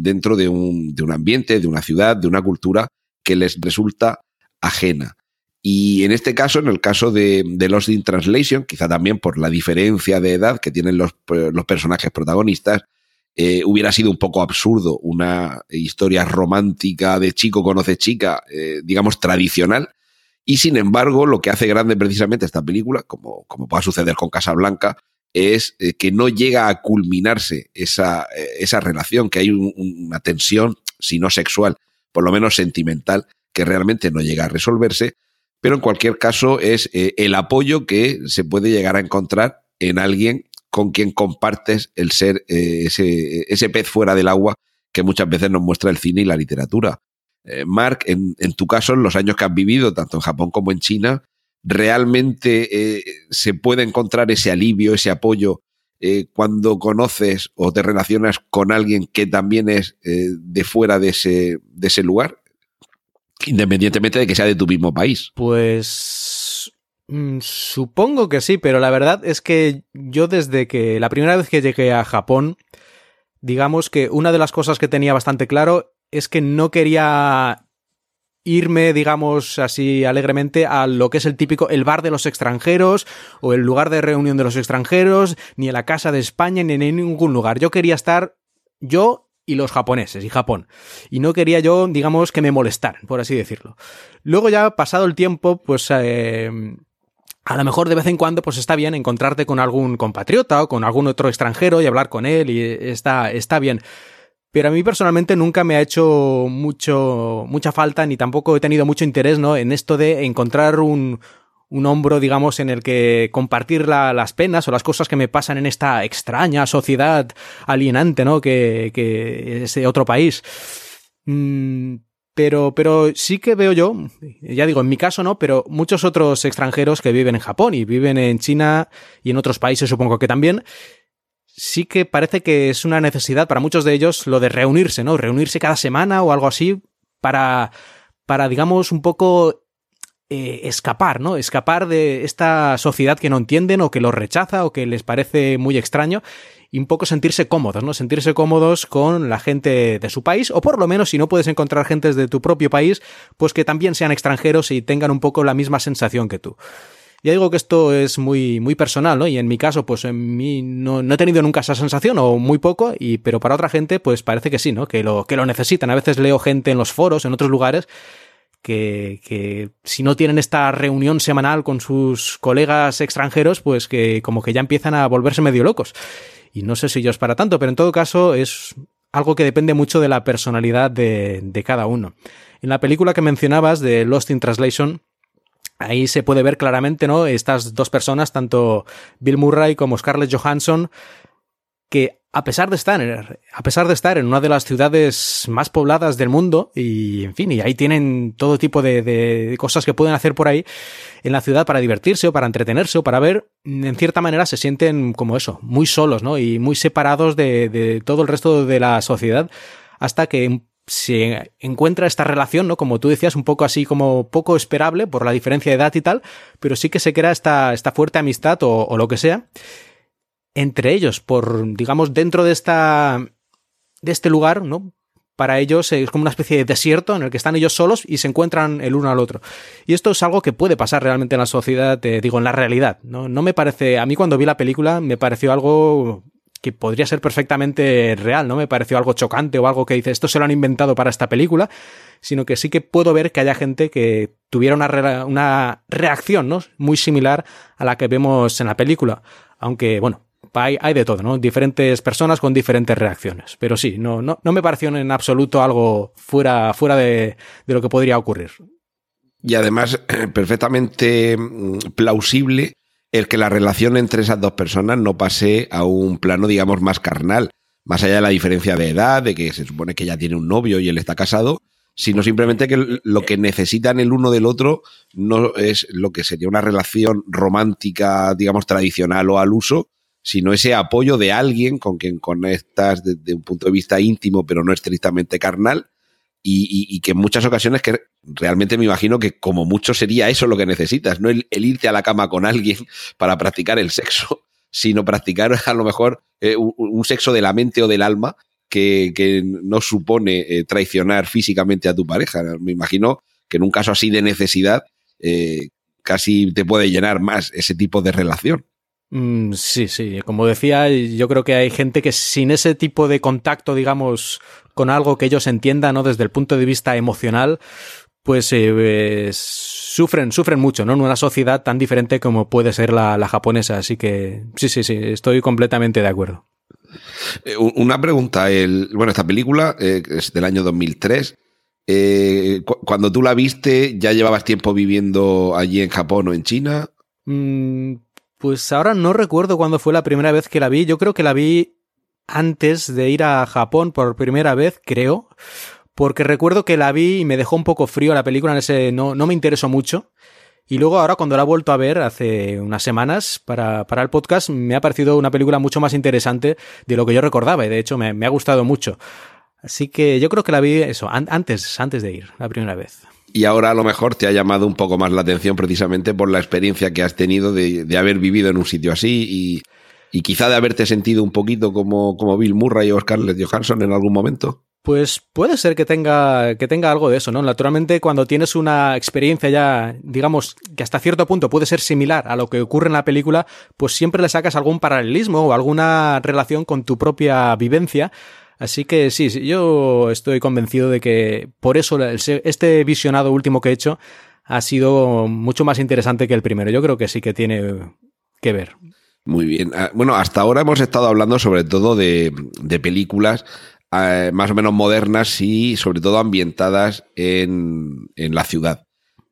dentro de un, de un ambiente, de una ciudad, de una cultura que les resulta ajena. Y en este caso, en el caso de, de Lost in Translation, quizá también por la diferencia de edad que tienen los, los personajes protagonistas, eh, hubiera sido un poco absurdo una historia romántica de chico conoce chica, eh, digamos, tradicional. Y sin embargo, lo que hace grande precisamente esta película, como, como pueda suceder con Casablanca, es eh, que no llega a culminarse esa, eh, esa relación, que hay una tensión, si no sexual, por lo menos sentimental, que realmente no llega a resolverse, pero en cualquier caso es eh, el apoyo que se puede llegar a encontrar en alguien con quien compartes el ser ese, ese, pez fuera del agua que muchas veces nos muestra el cine y la literatura. Mark, en, en tu caso, en los años que has vivido, tanto en Japón como en China, realmente eh, se puede encontrar ese alivio, ese apoyo eh, cuando conoces o te relacionas con alguien que también es eh, de fuera de ese, de ese lugar, independientemente de que sea de tu mismo país. Pues mm, supongo que sí, pero la verdad es que yo desde que la primera vez que llegué a Japón, digamos que una de las cosas que tenía bastante claro es que no quería irme, digamos así alegremente, a lo que es el típico el bar de los extranjeros o el lugar de reunión de los extranjeros, ni a la casa de España, ni en ningún lugar. Yo quería estar yo y los japoneses y Japón. Y no quería yo, digamos, que me molestaran, por así decirlo. Luego ya pasado el tiempo, pues... Eh, a lo mejor de vez en cuando pues está bien encontrarte con algún compatriota o con algún otro extranjero y hablar con él y está, está bien. Pero a mí personalmente nunca me ha hecho mucho, mucha falta ni tampoco he tenido mucho interés ¿no? en esto de encontrar un, un hombro, digamos, en el que compartir las penas o las cosas que me pasan en esta extraña sociedad alienante, ¿no? Que, que es otro país. Mm, Pero, pero sí que veo yo, ya digo, en mi caso no, pero muchos otros extranjeros que viven en Japón y viven en China y en otros países supongo que también, sí que parece que es una necesidad para muchos de ellos lo de reunirse, ¿no? Reunirse cada semana o algo así para, para digamos, un poco eh, escapar, ¿no? Escapar de esta sociedad que no entienden o que los rechaza o que les parece muy extraño y un poco sentirse cómodos, ¿no? Sentirse cómodos con la gente de su país, o por lo menos si no puedes encontrar gentes de tu propio país, pues que también sean extranjeros y tengan un poco la misma sensación que tú. Ya digo que esto es muy, muy personal, ¿no? Y en mi caso, pues en mí no, he tenido nunca esa sensación, o muy poco, y, pero para otra gente, pues parece que sí, ¿no? Que lo, que lo necesitan. A veces leo gente en los foros, en otros lugares, que, que, si no tienen esta reunión semanal con sus colegas extranjeros, pues que como que ya empiezan a volverse medio locos. Y no sé si yo es para tanto, pero en todo caso es algo que depende mucho de la personalidad de, de cada uno. En la película que mencionabas de Lost in Translation, ahí se puede ver claramente, ¿no? Estas dos personas, tanto Bill Murray como Scarlett Johansson, que a pesar de estar, a pesar de estar en una de las ciudades más pobladas del mundo y, en fin, y ahí tienen todo tipo de, cosas que pueden hacer por ahí en la ciudad para divertirse o para entretenerse o para ver, en cierta manera se sienten como eso, muy solos, ¿no? Y muy separados de, de todo el resto de la sociedad hasta que se encuentra esta relación, ¿no? Como tú decías, un poco así como poco esperable por la diferencia de edad y tal, pero sí que se crea esta, esta fuerte amistad o, o lo que sea entre ellos, por, digamos, dentro de esta, de este lugar, ¿no? Para ellos es como una especie de desierto en el que están ellos solos y se encuentran el uno al otro. Y esto es algo que puede pasar realmente en la sociedad, digo, en la realidad. ¿no? no me parece, a mí cuando vi la película me pareció algo que podría ser perfectamente real, no me pareció algo chocante o algo que dice esto se lo han inventado para esta película, sino que sí que puedo ver que haya gente que tuviera una, una reacción ¿no? muy similar a la que vemos en la película. Aunque, bueno, hay, de todo, ¿no? Diferentes personas con diferentes reacciones. Pero sí, no, no, no me pareció en absoluto algo fuera, fuera de, de lo que podría ocurrir. Y además, perfectamente mm, plausible el que la relación entre esas dos personas no pase a un plano, digamos, más carnal, más allá de la diferencia de edad, de que se supone que ella tiene un novio y él está casado, sino simplemente que lo que necesitan el uno del otro no es lo que sería una relación romántica, digamos, tradicional o al uso, sino ese apoyo de alguien con quien conectas desde un punto de vista íntimo, pero no estrictamente carnal, y, que en muchas ocasiones que realmente me imagino que como mucho sería eso lo que necesitas, no el, irte a la cama con alguien para practicar el sexo, sino practicar a lo mejor eh, un, sexo de la mente o del alma que, no supone eh, traicionar físicamente a tu pareja. Me imagino que en un caso así de necesidad eh, casi te puede llenar más ese tipo de relación. Mm, sí, sí, como decía, yo creo que hay gente que sin ese tipo de contacto, digamos, con algo que ellos entiendan, ¿no? Desde el punto de vista emocional, pues eh, sufren, sufren mucho, ¿no? En una sociedad tan diferente como puede ser la, japonesa. Así que sí, sí, sí, estoy completamente de acuerdo. Eh, una pregunta, el, bueno, esta película eh, es del año 2003. cuando tú la viste, ¿ya llevabas tiempo viviendo allí en Japón o en China? Mm, pues ahora no recuerdo cuándo fue la primera vez que la vi. Yo creo que la vi antes de ir a Japón por primera vez, creo. Porque recuerdo que la vi y me dejó un poco frío la película, en ese no, no me interesó mucho. Y luego ahora cuando la he vuelto a ver hace unas semanas para, para el podcast, me ha parecido una película mucho más interesante de lo que yo recordaba y de hecho me, me ha gustado mucho. Así que yo creo que la vi eso, antes, antes de ir, la primera vez y ahora a lo mejor te ha llamado un poco más la atención precisamente por la experiencia que has tenido de, haber vivido en un sitio así y, y, quizá de haberte sentido un poquito como, como Bill Murray o Scarlett Johansson en algún momento. Pues puede ser que tenga, que tenga algo de eso, ¿no? Naturalmente, cuando tienes una experiencia ya, digamos, que hasta cierto punto puede ser similar a lo que ocurre en la película, pues siempre le sacas algún paralelismo o alguna relación con tu propia vivencia Así que sí, yo estoy convencido de que por eso este visionado último que he hecho ha sido mucho más interesante que el primero. Yo creo que sí que tiene que ver. Muy bien. Ah, bueno, hasta ahora hemos estado hablando sobre todo de, películas eh, más o menos modernas y sobre todo ambientadas en, la ciudad.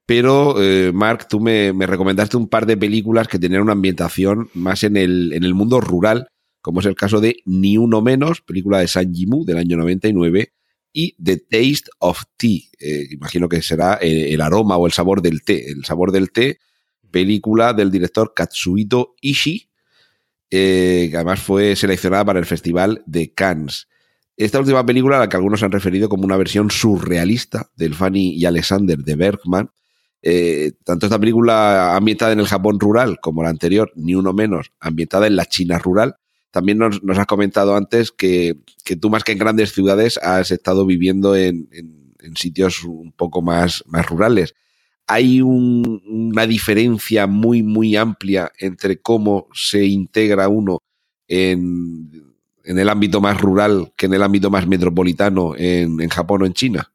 Pero, eh, Mark, tú me, recomendaste un par de películas que tenían una ambientación más en el, en el mundo rural como es el caso de Ni Uno Menos, película de San Jimu del año 99, y The Taste of Tea. Eh, imagino que será el, aroma o el sabor del té. El sabor del té, película del director Katsuhito Ishii, eh, que además fue seleccionada para el Festival de Cannes. Esta última película, a la que algunos han referido como una versión surrealista del Fanny y Alexander de Bergman, eh, tanto esta película ambientada en el Japón rural como la anterior, ni uno menos, ambientada en la China rural, también nos, has comentado antes que, tú más que en grandes ciudades has estado viviendo en, sitios un poco más, rurales. Hay una diferencia muy, muy amplia entre cómo se integra uno en, el ámbito más rural que en el ámbito más metropolitano en, Japón o en China.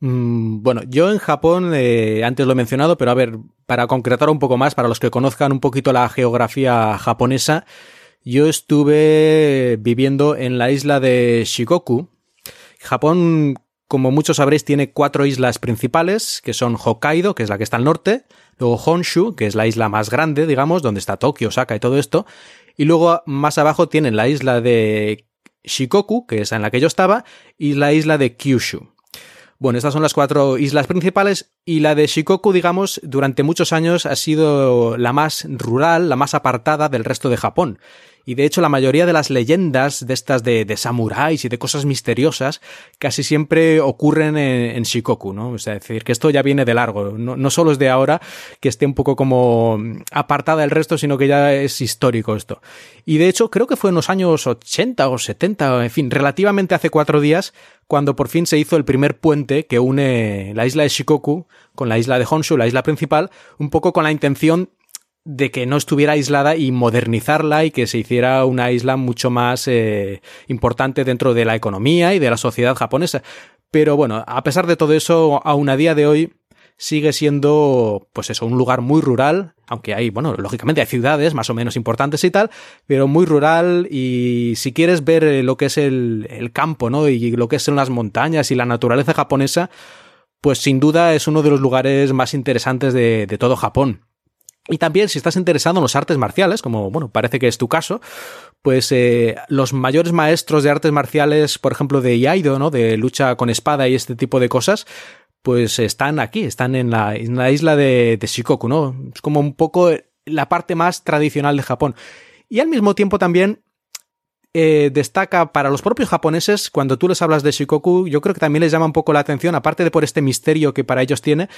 Mm, bueno, yo en Japón, eh, antes lo he mencionado, pero a ver, para concretar un poco más, para los que conozcan un poquito la geografía japonesa, yo estuve viviendo en la isla de Shikoku. Japón, como muchos sabréis, tiene cuatro islas principales, que son Hokkaido, que es la que está al norte, luego Honshu, que es la isla más grande, digamos, donde está Tokio, Osaka y todo esto, y luego más abajo tienen la isla de Shikoku, que es en la que yo estaba, y la isla de Kyushu. Bueno, estas son las cuatro islas principales y la de Shikoku, digamos, durante muchos años ha sido la más rural, la más apartada del resto de Japón. Y de hecho la mayoría de las leyendas de estas de, de samuráis y de cosas misteriosas casi siempre ocurren en, Shikoku, ¿no? O sea, decir, que esto ya viene de largo. No, no solo es de ahora que esté un poco como apartada del resto, sino que ya es histórico esto. Y de hecho creo que fue en los años 80 o 70, en fin, relativamente hace cuatro días, cuando por fin se hizo el primer puente que une la isla de Shikoku con la isla de Honshu, la isla principal, un poco con la intención de que no estuviera aislada y modernizarla y que se hiciera una isla mucho más eh, importante dentro de la economía y de la sociedad japonesa. Pero bueno, a pesar de todo eso, aún a día de hoy sigue siendo, pues eso, un lugar muy rural, aunque hay, bueno, lógicamente hay ciudades más o menos importantes y tal, pero muy rural y si quieres ver eh, lo que es el, el campo, ¿no? Y lo que son las montañas y la naturaleza japonesa, pues sin duda es uno de los lugares más interesantes de, de todo Japón. Y también si estás interesado en los artes marciales, como bueno, parece que es tu caso, pues eh, los mayores maestros de artes marciales, por ejemplo, de Iaido, ¿no? De lucha con espada y este tipo de cosas, pues están aquí, están en la, en la isla de, de, Shikoku, ¿no? Es como un poco la parte más tradicional de Japón. Y al mismo tiempo también eh, destaca para los propios japoneses, cuando tú les hablas de Shikoku, yo creo que también les llama un poco la atención, aparte de por este misterio que para ellos tiene,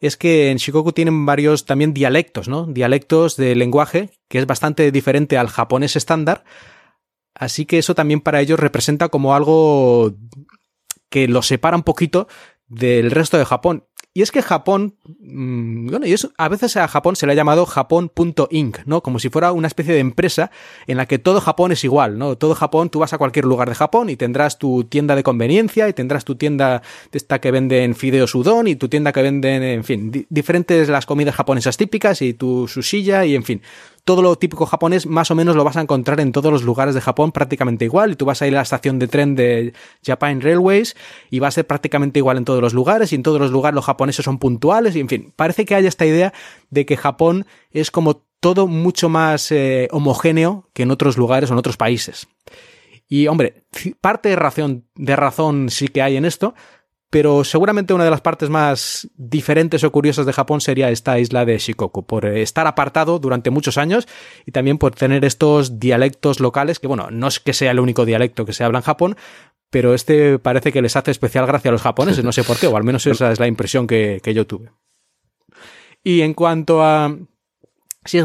es que en Shikoku tienen varios también dialectos, ¿no? Dialectos de lenguaje, que es bastante diferente al japonés estándar. Así que eso también para ellos representa como algo que los separa un poquito del resto de Japón. Y es que Japón, mm, bueno, y eso, a veces a Japón se le ha llamado Japón.inc, ¿no? Como si fuera una especie de empresa en la que todo Japón es igual, ¿no? Todo Japón, tú vas a cualquier lugar de Japón y tendrás tu tienda de conveniencia y tendrás tu tienda de esta que venden fideos udon y tu tienda que venden, en fin, diferentes las comidas japonesas típicas y tu susilla y en fin todo lo típico japonés más o menos lo vas a encontrar en todos los lugares de Japón prácticamente igual y tú vas a ir a la estación de tren de Japan Railways y va a ser prácticamente igual en todos los lugares y en todos los lugares los japoneses son puntuales y en fin, parece que hay esta idea de que Japón es como todo mucho más eh, homogéneo que en otros lugares o en otros países. Y hombre, parte de razón, de razón sí que hay en esto, pero seguramente una de las partes más diferentes o curiosas de Japón sería esta isla de Shikoku, por estar apartado durante muchos años y también por tener estos dialectos locales, que bueno, no es que sea el único dialecto que se habla en Japón, pero este parece que les hace especial gracia a los japoneses, no sé por qué, o al menos esa es la impresión que, que yo tuve. Y en cuanto a... Si es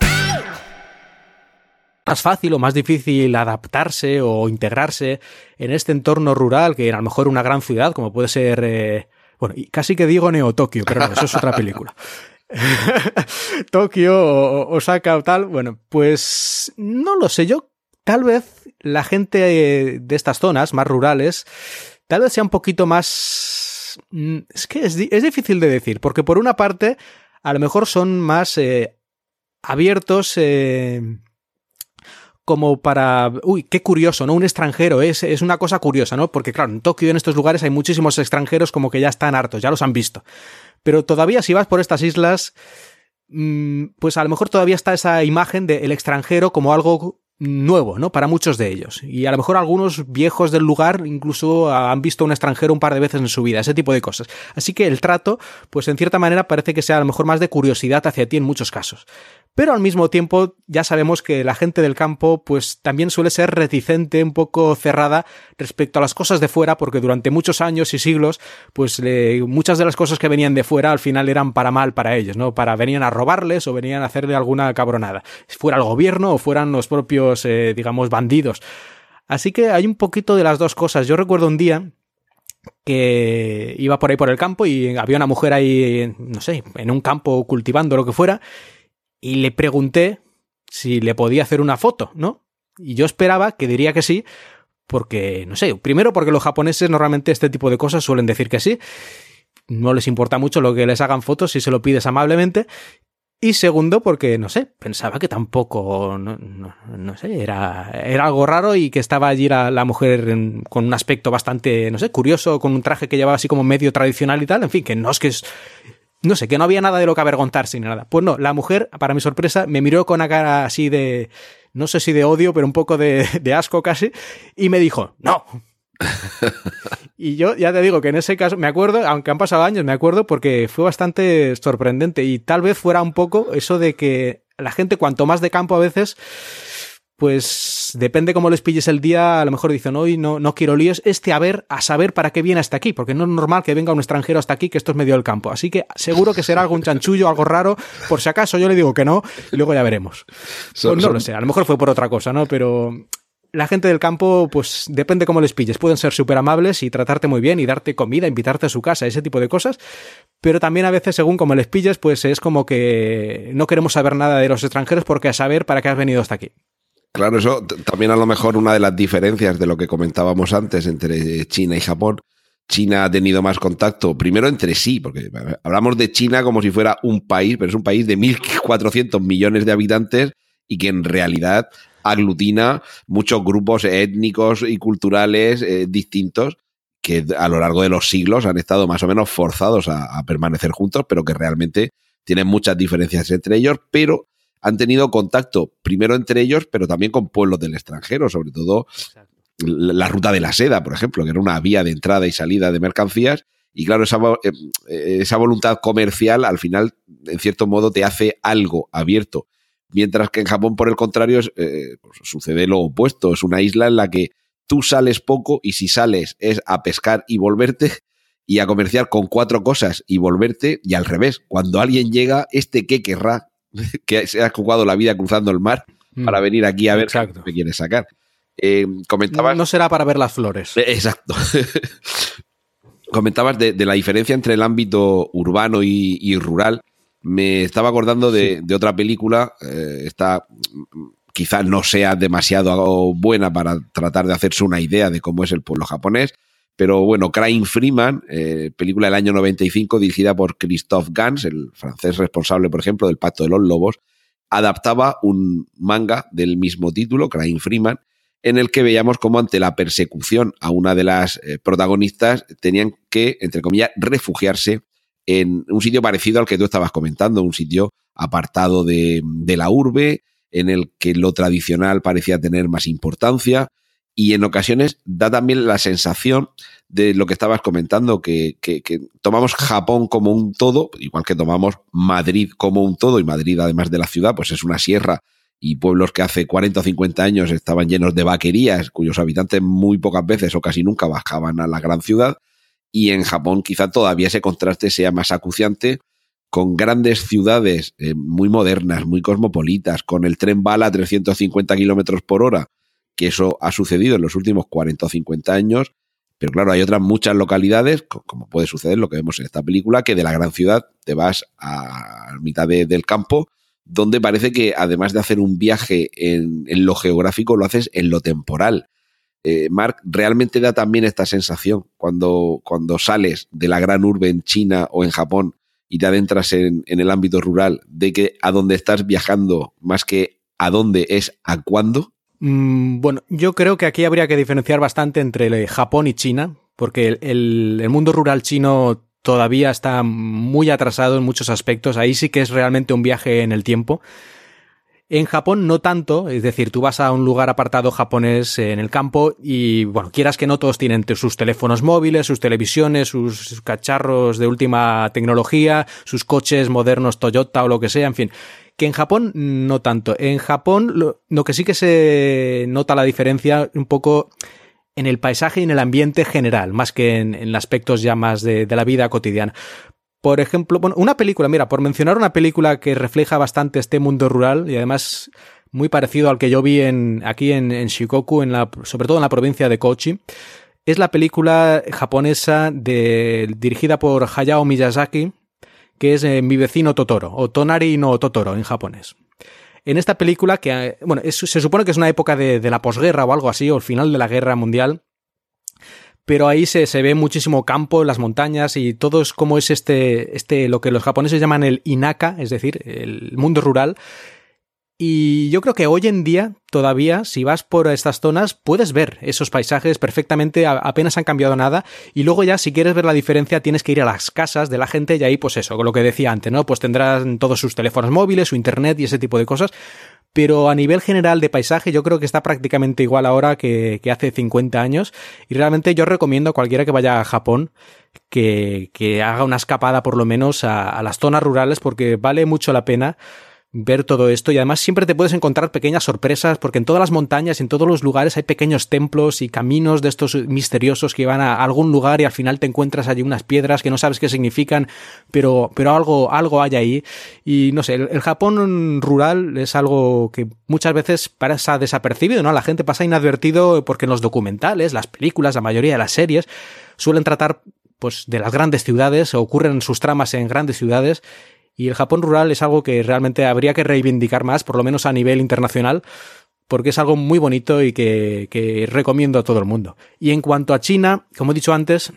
más fácil o más difícil adaptarse o integrarse en este entorno rural que a lo mejor una gran ciudad como puede ser, eh, bueno, casi que digo Neo Tokio, pero no, eso es otra película. Tokio o Osaka o tal, bueno, pues no lo sé, yo tal vez la gente de estas zonas más rurales tal vez sea un poquito más mm, es que es, es difícil de decir, porque por una parte, a lo mejor son más eh, abiertos. Eh, como para, uy, qué curioso, ¿no? Un extranjero, es, es una cosa curiosa, ¿no? Porque claro, en Tokio, en estos lugares, hay muchísimos extranjeros como que ya están hartos, ya los han visto. Pero todavía si vas por estas islas, mm, pues a lo mejor todavía está esa imagen del extranjero como algo nuevo, ¿no? Para muchos de ellos. Y a lo mejor algunos viejos del lugar incluso han visto a un extranjero un par de veces en su vida, ese tipo de cosas. Así que el trato, pues en cierta manera parece que sea a lo mejor más de curiosidad hacia ti en muchos casos pero al mismo tiempo ya sabemos que la gente del campo pues también suele ser reticente, un poco cerrada respecto a las cosas de fuera, porque durante muchos años y siglos pues muchas de las cosas que venían de fuera al final eran para mal para ellos, ¿no? Para venían a robarles o venían a hacerle alguna cabronada, fuera el gobierno o fueran los propios, eh, digamos, bandidos. Así que hay un poquito de las dos cosas. Yo recuerdo un día que iba por ahí por el campo y había una mujer ahí, no sé, en un campo cultivando lo que fuera, y le pregunté si le podía hacer una foto, ¿no? Y yo esperaba que diría que sí, porque, no sé, primero porque los japoneses normalmente este tipo de cosas suelen decir que sí, no les importa mucho lo que les hagan fotos si se lo pides amablemente, y segundo, porque, no sé, pensaba que tampoco, no, no, sé, era, era algo raro y que estaba allí la, la mujer con un aspecto bastante, no sé, curioso, con un traje que llevaba así como medio tradicional y tal, en fin, que no es que no sé, que no había nada de lo que avergonzarse ni nada. Pues no, la mujer, para mi sorpresa, me miró con una cara así de, no sé si de odio, pero un poco de, de asco casi, y me dijo, no. y yo ya te digo que en ese caso, me acuerdo, aunque han pasado años, me acuerdo porque fue bastante sorprendente y tal vez fuera un poco eso de que la gente cuanto más de campo a veces pues depende cómo les pilles el día, a lo mejor dicen, hoy no, no quiero líos, este a ver, a saber para qué viene hasta aquí, porque no es normal que venga un extranjero hasta aquí, que esto es medio del campo. Así que seguro que será algún chanchullo, algo raro, por si acaso yo le digo que no, y luego ya veremos. Pues no lo sé, a lo mejor fue por otra cosa, ¿no? Pero la gente del campo, pues depende cómo les pilles. Pueden ser súper amables y tratarte muy bien y darte comida, invitarte a su casa, ese tipo de cosas. Pero también a veces, según cómo les pilles, pues es como que no queremos saber nada de los extranjeros porque a saber para qué has venido hasta aquí. Claro, eso también a lo mejor una de las diferencias de lo que comentábamos antes entre China y Japón. China ha tenido más contacto, primero entre sí, porque hablamos de China como si fuera un país, pero es un país de 1.400 millones de habitantes y que en realidad aglutina muchos grupos étnicos y culturales eh, distintos que a lo largo de los siglos han estado más o menos forzados a, a permanecer juntos, pero que realmente tienen muchas diferencias entre ellos, pero han tenido contacto primero entre ellos, pero también con pueblos del extranjero, sobre todo la ruta de la seda, por ejemplo, que era una vía de entrada y salida de mercancías. Y claro, esa, eh, esa voluntad comercial al final, en cierto modo, te hace algo abierto. Mientras que en Japón, por el contrario, eh, pues sucede lo opuesto. Es una isla en la que tú sales poco y si sales es a pescar y volverte y a comerciar con cuatro cosas y volverte y al revés. Cuando alguien llega, este qué querrá que se ha jugado la vida cruzando el mar mm. para venir aquí a ver qué me quiere sacar. Eh, comentabas... No, será para ver las flores. Eh, exacto. comentabas de, la diferencia entre el ámbito urbano y, rural. Me estaba acordando de, otra película. Eh, esta quizás no sea demasiado buena para tratar de hacerse una idea de cómo es el pueblo japonés. Pero bueno, Crying Freeman, eh, película del año 95 dirigida por Christophe Gans, el francés responsable, por ejemplo, del Pacto de los Lobos, adaptaba un manga del mismo título, Crying Freeman, en el que veíamos cómo ante la persecución a una de las eh, protagonistas tenían que, entre comillas, refugiarse en un sitio parecido al que tú estabas comentando, un sitio apartado de, de la urbe, en el que lo tradicional parecía tener más importancia, y en ocasiones da también la sensación de lo que estabas comentando, que, tomamos Japón como un todo, igual que tomamos Madrid como un todo, y Madrid además de la ciudad, pues es una sierra y pueblos que hace 40 o 50 años estaban llenos de vaquerías, cuyos habitantes muy pocas veces o casi nunca bajaban a la gran ciudad, y en Japón quizá todavía ese contraste sea más acuciante, con grandes ciudades eh, muy modernas, muy cosmopolitas, con el tren bala a 350 kilómetros por hora, que eso ha sucedido en los últimos 40 o 50 años, pero claro, hay otras muchas localidades, como puede suceder lo que vemos en esta película, que de la gran ciudad te vas a mitad del campo, donde parece que además de hacer un viaje en, lo geográfico, lo haces en lo temporal. Eh, Mark realmente da también esta sensación cuando, cuando sales de la gran urbe en China o en Japón y te adentras en, en el ámbito rural, de que a dónde estás viajando más que a dónde es a cuándo? Mm, bueno, yo creo que aquí habría que diferenciar bastante entre Japón y China, porque el, el, mundo rural chino todavía está muy atrasado en muchos aspectos. Ahí sí que es realmente un viaje en el tiempo. En Japón no tanto, es decir, tú vas a un lugar apartado japonés en el campo y, bueno, quieras que no, todos tienen sus teléfonos móviles, sus televisiones, sus cacharros de última tecnología, sus coches modernos Toyota o lo que sea, en fin. Que en Japón no tanto. En Japón lo, que sí que se nota la diferencia un poco en el paisaje y en el ambiente general, más que en, aspectos ya más de, la vida cotidiana. Por ejemplo, bueno, una película, mira, por mencionar una película que refleja bastante este mundo rural y además muy parecido al que yo vi en, aquí en, Shikoku, en la, sobre todo en la provincia de Kochi, es la película japonesa de, dirigida por Hayao Miyazaki, que es eh, Mi vecino Totoro, o Tonari no Totoro en japonés. En esta película, que bueno, se supone que es una época de, de la posguerra o algo así, o el final de la guerra mundial, pero ahí se, se, ve muchísimo campo, las montañas y todo es como es este, este, lo que los japoneses llaman el inaka, es decir, el mundo rural. Y yo creo que hoy en día, todavía, si vas por estas zonas, puedes ver esos paisajes perfectamente, apenas han cambiado nada. Y luego ya, si quieres ver la diferencia, tienes que ir a las casas de la gente y ahí, pues eso, lo que decía antes, ¿no? Pues tendrán todos sus teléfonos móviles, su internet y ese tipo de cosas pero a nivel general de paisaje yo creo que está prácticamente igual ahora que, hace 50 años. Y realmente yo recomiendo a cualquiera que vaya a Japón que, que haga una escapada por lo menos a, a las zonas rurales porque vale mucho la pena ver todo esto y además siempre te puedes encontrar pequeñas sorpresas porque en todas las montañas en todos los lugares hay pequeños templos y caminos de estos misteriosos que van a algún lugar y al final te encuentras allí unas piedras que no sabes qué significan pero, pero algo, algo hay ahí y no sé, el, Japón rural es algo que muchas veces pasa desapercibido, ¿no? La gente pasa inadvertido porque en los documentales, las películas, la mayoría de las series suelen tratar pues de las grandes ciudades, ocurren sus tramas en grandes ciudades y el Japón rural es algo que realmente habría que reivindicar más, por lo menos a nivel internacional, porque es algo muy bonito y que, recomiendo a todo el mundo. Y en cuanto a China, como he dicho antes,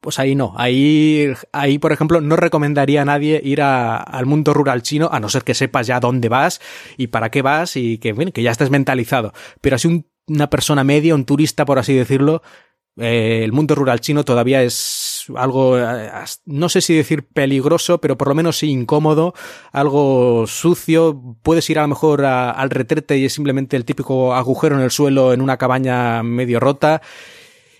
pues ahí no. Ahí, ahí, por ejemplo, no recomendaría a nadie ir al mundo rural chino, a no ser que sepas ya dónde vas y para qué vas y que, bueno, que ya estés mentalizado. Pero así una persona media, un turista, por así decirlo, eh, el mundo rural chino todavía es algo, eh, no sé si decir peligroso, pero por lo menos incómodo, algo sucio. Puedes ir a lo mejor al retrete y es simplemente el típico agujero en el suelo en una cabaña medio rota.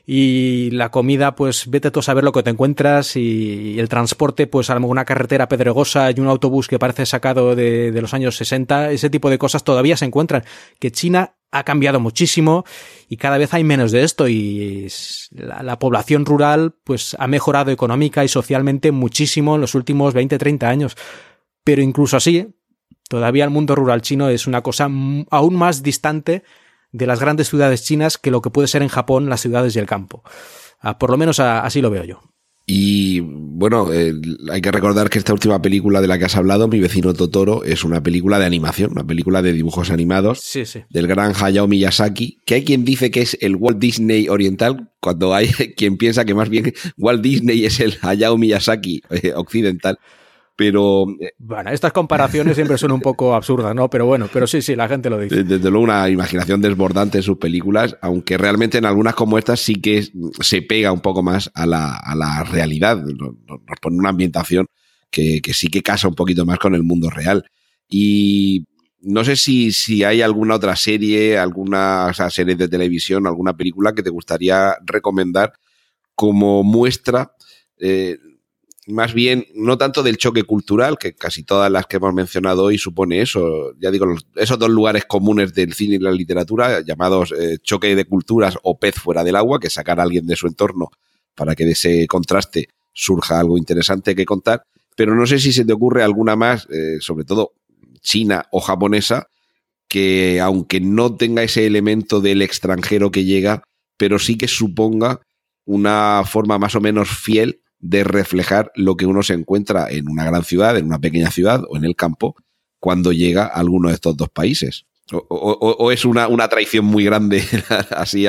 Y la comida, pues vete tú a saber lo que te encuentras. Y, el transporte, pues a lo mejor una carretera pedregosa y un autobús que parece sacado de los años 60. Ese tipo de cosas todavía se encuentran. Que China ha cambiado muchísimo y cada vez hay menos de esto y la, población rural pues ha mejorado económica y socialmente muchísimo en los últimos 20, 30 años. Pero incluso así, todavía el mundo rural chino es una cosa aún más distante de las grandes ciudades chinas que lo que puede ser en Japón las ciudades y el campo. Ah, por lo menos así lo veo yo. Y bueno, eh, hay que recordar que esta última película de la que has hablado, Mi vecino Totoro, es una película de animación, una película de dibujos animados del gran Hayao Miyazaki, que hay quien dice que es el Walt Disney oriental, cuando hay quien piensa que más bien Walt Disney es el Hayao Miyazaki eh, occidental. Pero. Eh, bueno, estas comparaciones siempre son un poco absurdas, ¿no? Pero bueno, pero sí, sí, la gente lo dice. Desde luego, una imaginación desbordante en sus películas, aunque realmente en algunas como estas sí que se pega un poco más a la, a la realidad. Nos, pone una ambientación que, que sí que casa un poquito más con el mundo real. Y no sé si, si hay alguna otra serie, alguna o sea, serie de televisión, alguna película que te gustaría recomendar como muestra. Eh, más bien, no tanto del choque cultural, que casi todas las que hemos mencionado hoy supone eso, ya digo, esos dos lugares comunes del cine y la literatura, llamados eh, choque de culturas o pez fuera del agua, que sacar a alguien de su entorno para que de ese contraste surja algo interesante que contar, pero no sé si se te ocurre alguna más, eh, sobre todo china o japonesa, que aunque no tenga ese elemento del extranjero que llega, pero sí que suponga una forma más o menos fiel de reflejar lo que uno se encuentra en una gran ciudad, en una pequeña ciudad o en el campo cuando llega a alguno de estos dos países. O, es una, una, traición muy grande así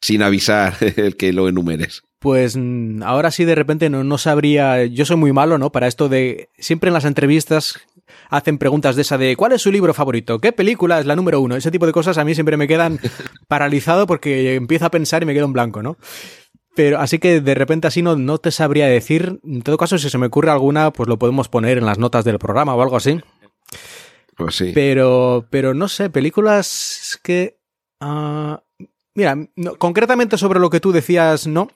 sin avisar el que lo enumeres. pues mm, ahora sí de repente no, no sabría, yo soy muy malo, ¿no? Para esto de, siempre en las entrevistas hacen preguntas de esa de ¿cuál es su libro favorito? ¿Qué película es la número uno? Ese tipo de cosas a mí siempre me quedan paralizado porque empiezo a pensar y me quedo en blanco, ¿no? Pero así que de repente así no, no te sabría decir. En todo caso, si se me ocurre alguna, pues lo podemos poner en las notas del programa o algo así. Pues sí. Pero, pero no sé, películas que... ah, mira, no- concretamente sobre lo que tú decías, no.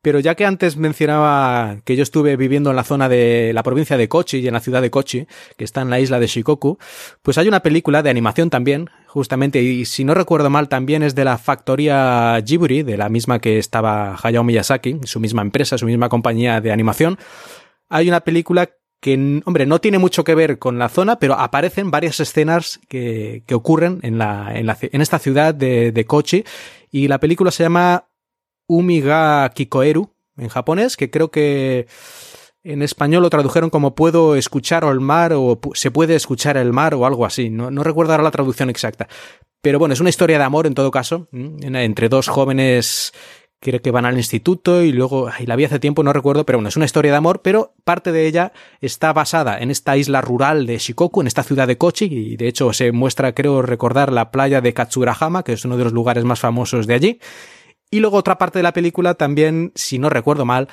Pero ya que antes mencionaba que yo estuve viviendo en la zona de la provincia de Kochi y en la ciudad de Kochi, que está en la isla de Shikoku, pues hay una película de animación también, justamente, y si no recuerdo mal, también es de la factoría Ghibli, de la misma que estaba Hayao Miyazaki, su misma empresa, su misma compañía de animación. Hay una película que, hombre, no tiene mucho que ver con la zona, pero aparecen varias escenas que, que ocurren en, la, en, la en esta ciudad de, de Kochi, y la película se llama Umiga Kikoeru, en japonés, que creo que en español lo tradujeron como puedo escuchar el mar o se puede escuchar el mar o algo así. No, no recuerdo ahora la traducción exacta. Pero bueno, es una historia de amor en todo caso, entre dos jóvenes creo que van al instituto y luego, ay, la vi hace tiempo, no recuerdo, pero bueno, es una historia de amor, pero parte de ella está basada en esta isla rural de Shikoku, en esta ciudad de Kochi, y de hecho se muestra, creo recordar, la playa de Katsurahama, que es uno de los lugares más famosos de allí. Y luego otra parte de la película también, si no recuerdo mal,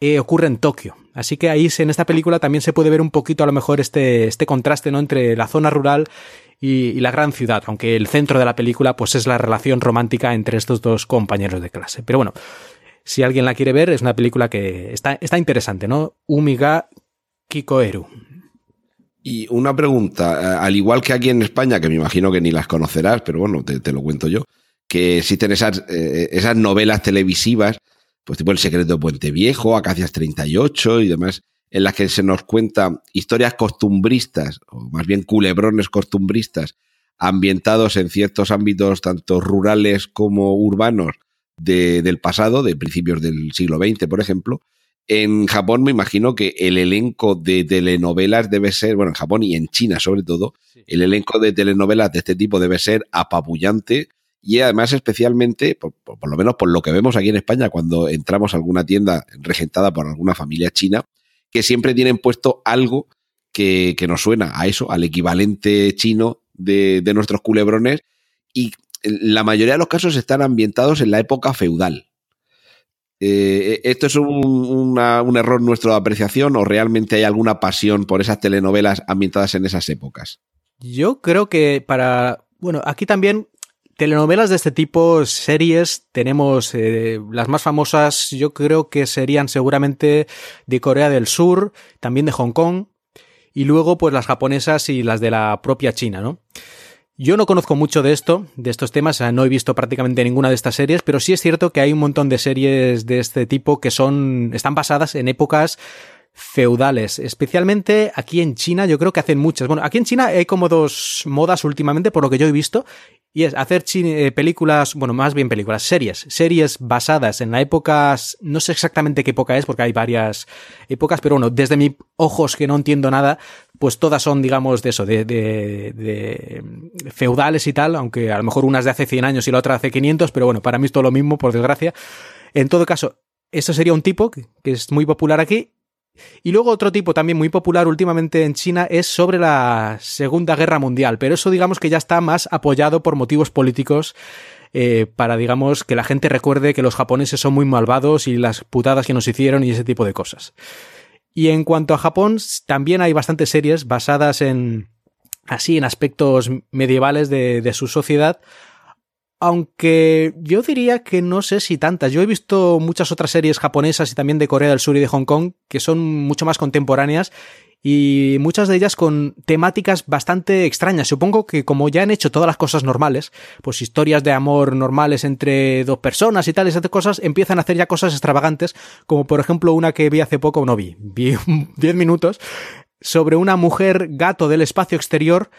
eh, ocurre en Tokio. Así que ahí en esta película también se puede ver un poquito a lo mejor este, este contraste ¿no? entre la zona rural y, la gran ciudad, aunque el centro de la película pues es la relación romántica entre estos dos compañeros de clase. Pero bueno, si alguien la quiere ver, es una película que está, está interesante, ¿no? Umiga Kikoeru. Y una pregunta, eh, al igual que aquí en España, que me imagino que ni las conocerás, pero bueno, te lo cuento yo, que existen esas, eh, esas novelas televisivas, pues tipo El secreto de Puente Viejo, Acacias 38 y demás, en las que se nos cuenta historias costumbristas, o más bien culebrones costumbristas, ambientados en ciertos ámbitos tanto rurales como urbanos de- del pasado, de principios del siglo XX, por ejemplo, en Japón me imagino que el elenco de telenovelas debe ser, bueno, en Japón y en China sobre todo, el elenco de telenovelas de este tipo debe ser apabullante y además especialmente, por, lo menos por lo que vemos aquí en España cuando entramos a alguna tienda regentada por alguna familia china, que siempre tienen puesto algo que, nos suena a eso, al equivalente chino de, nuestros culebrones y la mayoría de los casos están ambientados en la época feudal. Eh, ¿Esto es un error nuestro de apreciación o realmente hay alguna pasión por esas telenovelas ambientadas en esas épocas? Yo creo que para. Bueno, aquí también. Telenovelas de este tipo, series, tenemos eh, las más famosas, yo creo que serían seguramente de Corea del Sur, también de Hong Kong, y luego pues las japonesas y las de la propia China, ¿no? Yo no conozco mucho de esto, de estos temas, no he visto prácticamente ninguna de estas series, pero sí es cierto que hay un montón de series de este tipo que son, están basadas en épocas feudales, especialmente aquí en China, yo creo que hacen muchas. Bueno, aquí en China hay como dos modas últimamente, por lo que yo he visto, y es hacer eh, películas, bueno, más bien películas, series, series basadas en la época, no sé exactamente qué época es, porque hay varias épocas, pero bueno, desde mis ojos que no entiendo nada, pues todas son, digamos, de eso, de, de, de feudales y tal, aunque a lo mejor una es de hace 100 años y la otra hace 500, pero bueno, para mí es todo lo mismo, por desgracia. En todo caso, eso sería un tipo que es muy popular aquí. Y luego otro tipo también muy popular últimamente en China es sobre la Segunda Guerra Mundial, pero eso digamos que ya está más apoyado por motivos políticos eh, para, digamos, que la gente recuerde que los japoneses son muy malvados y las putadas que nos hicieron y ese tipo de cosas. Y en cuanto a Japón, también hay bastantes series basadas en, así, en aspectos medievales de, de su sociedad, aunque yo diría que no sé si tantas. Yo he visto muchas otras series japonesas y también de Corea del Sur y de Hong Kong que son mucho más contemporáneas y muchas de ellas con temáticas bastante extrañas. Supongo que como ya han hecho todas las cosas normales, pues historias de amor normales entre dos personas y tal, esas cosas, empiezan a hacer ya cosas extravagantes, como por ejemplo una que vi hace poco, no vi, vi 10 minutos, sobre una mujer gato del espacio exterior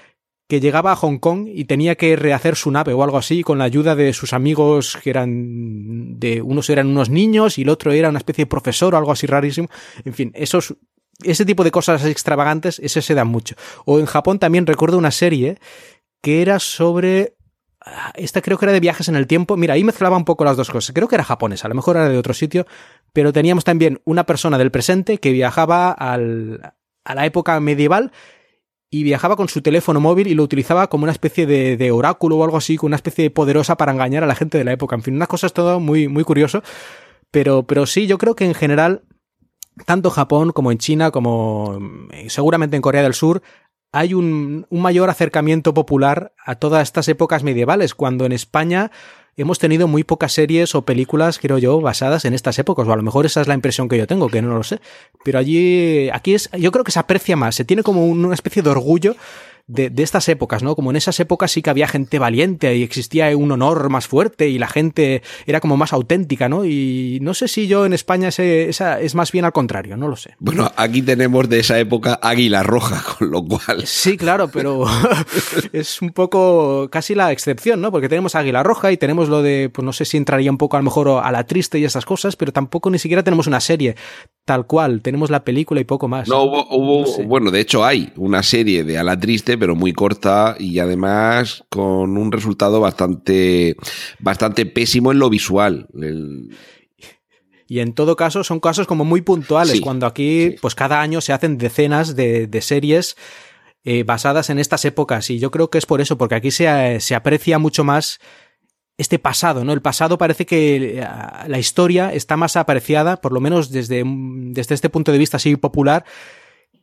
que llegaba a Hong Kong y tenía que rehacer su nave o algo así con la ayuda de sus amigos que eran de unos eran unos niños y el otro era una especie de profesor o algo así rarísimo. En fin, esos ese tipo de cosas extravagantes, ese se dan mucho. O en Japón también recuerdo una serie que era sobre esta creo que era de viajes en el tiempo. Mira, ahí mezclaba un poco las dos cosas. Creo que era japonesa, a lo mejor era de otro sitio, pero teníamos también una persona del presente que viajaba al, a la época medieval y viajaba con su teléfono móvil y lo utilizaba como una especie de, de, oráculo o algo así, como una especie de poderosa para engañar a la gente de la época. En fin, unas cosas todo muy, muy curioso. Pero, pero sí, yo creo que en general, tanto Japón como en China, como eh, seguramente en Corea del Sur, hay un, un mayor acercamiento popular a todas estas épocas medievales, cuando en España hemos tenido muy pocas series o películas, creo yo, basadas en estas épocas, o a lo mejor esa es la impresión que yo tengo, que no lo sé. Pero allí, aquí es, yo creo que se aprecia más, se tiene como una especie de orgullo de, de, estas épocas, ¿no? Como en esas épocas sí que había gente valiente y existía un honor más fuerte y la gente era como más auténtica, ¿no? Y no sé si yo en España ese, esa es más bien al contrario, no lo sé. Bueno, aquí tenemos de esa época Águila Roja, con lo cual. Sí, claro, pero es un poco casi la excepción, ¿no? Porque tenemos Águila Roja y tenemos lo de, pues no sé si entraría un poco a lo mejor a la triste y esas cosas, pero tampoco ni siquiera tenemos una serie tal cual, tenemos la película y poco más. No, hubo, hubo no sé. bueno, de hecho hay una serie de A la triste, pero muy corta y además con un resultado bastante, bastante pésimo en lo visual. El... Y en todo caso son casos como muy puntuales, sí, cuando aquí, sí. pues cada año se hacen decenas de, de series eh, basadas en estas épocas. Y yo creo que es por eso, porque aquí se, se aprecia mucho más este pasado, ¿no? El pasado parece que la historia está más apreciada, por lo menos desde, desde este punto de vista así popular,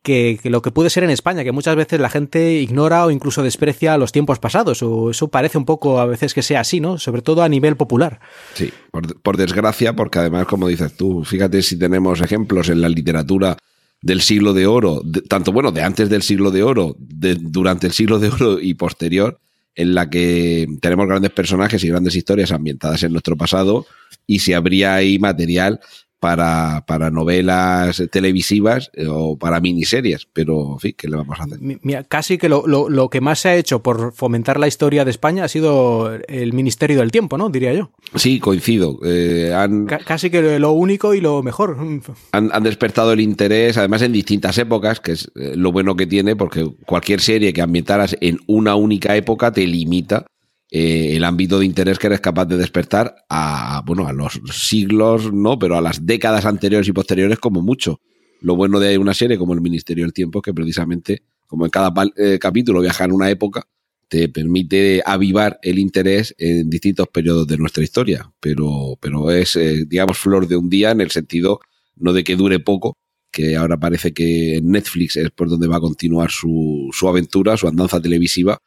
que, lo que puede ser en España, que muchas veces la gente ignora o incluso desprecia los tiempos pasados, o eso parece un poco a veces que sea así, ¿no? Sobre todo a nivel popular. Sí, por, por desgracia, porque además, como dices tú, fíjate si tenemos ejemplos en la literatura del siglo de oro, de, tanto bueno, de antes del siglo de oro, de, durante el siglo de oro y posterior, en la que tenemos grandes personajes y grandes historias ambientadas en nuestro pasado y si habría ahí material para, para novelas televisivas eh, o para miniseries, pero en fin, ¿qué le vamos a hacer? Mira, casi que lo, lo, lo, que más se ha hecho por fomentar la historia de España ha sido el Ministerio del Tiempo, ¿no? Diría yo. Sí, coincido. Eh, han, casi que lo único y lo mejor. Han, han, despertado el interés, además en distintas épocas, que es eh, lo bueno que tiene, porque cualquier serie que ambientaras en una única época te limita eh, el ámbito de interés que eres capaz de despertar a, bueno, a los siglos, no, pero a las décadas anteriores y posteriores como mucho. Lo bueno de una serie como El Ministerio del Tiempo es que precisamente, como en cada eh, capítulo viaja en una época, te permite avivar el interés en distintos periodos de nuestra historia. Pero, pero es, eh, digamos, flor de un día en el sentido no de que dure poco, que ahora parece que Netflix es por donde va a continuar su, su aventura, su andanza televisiva,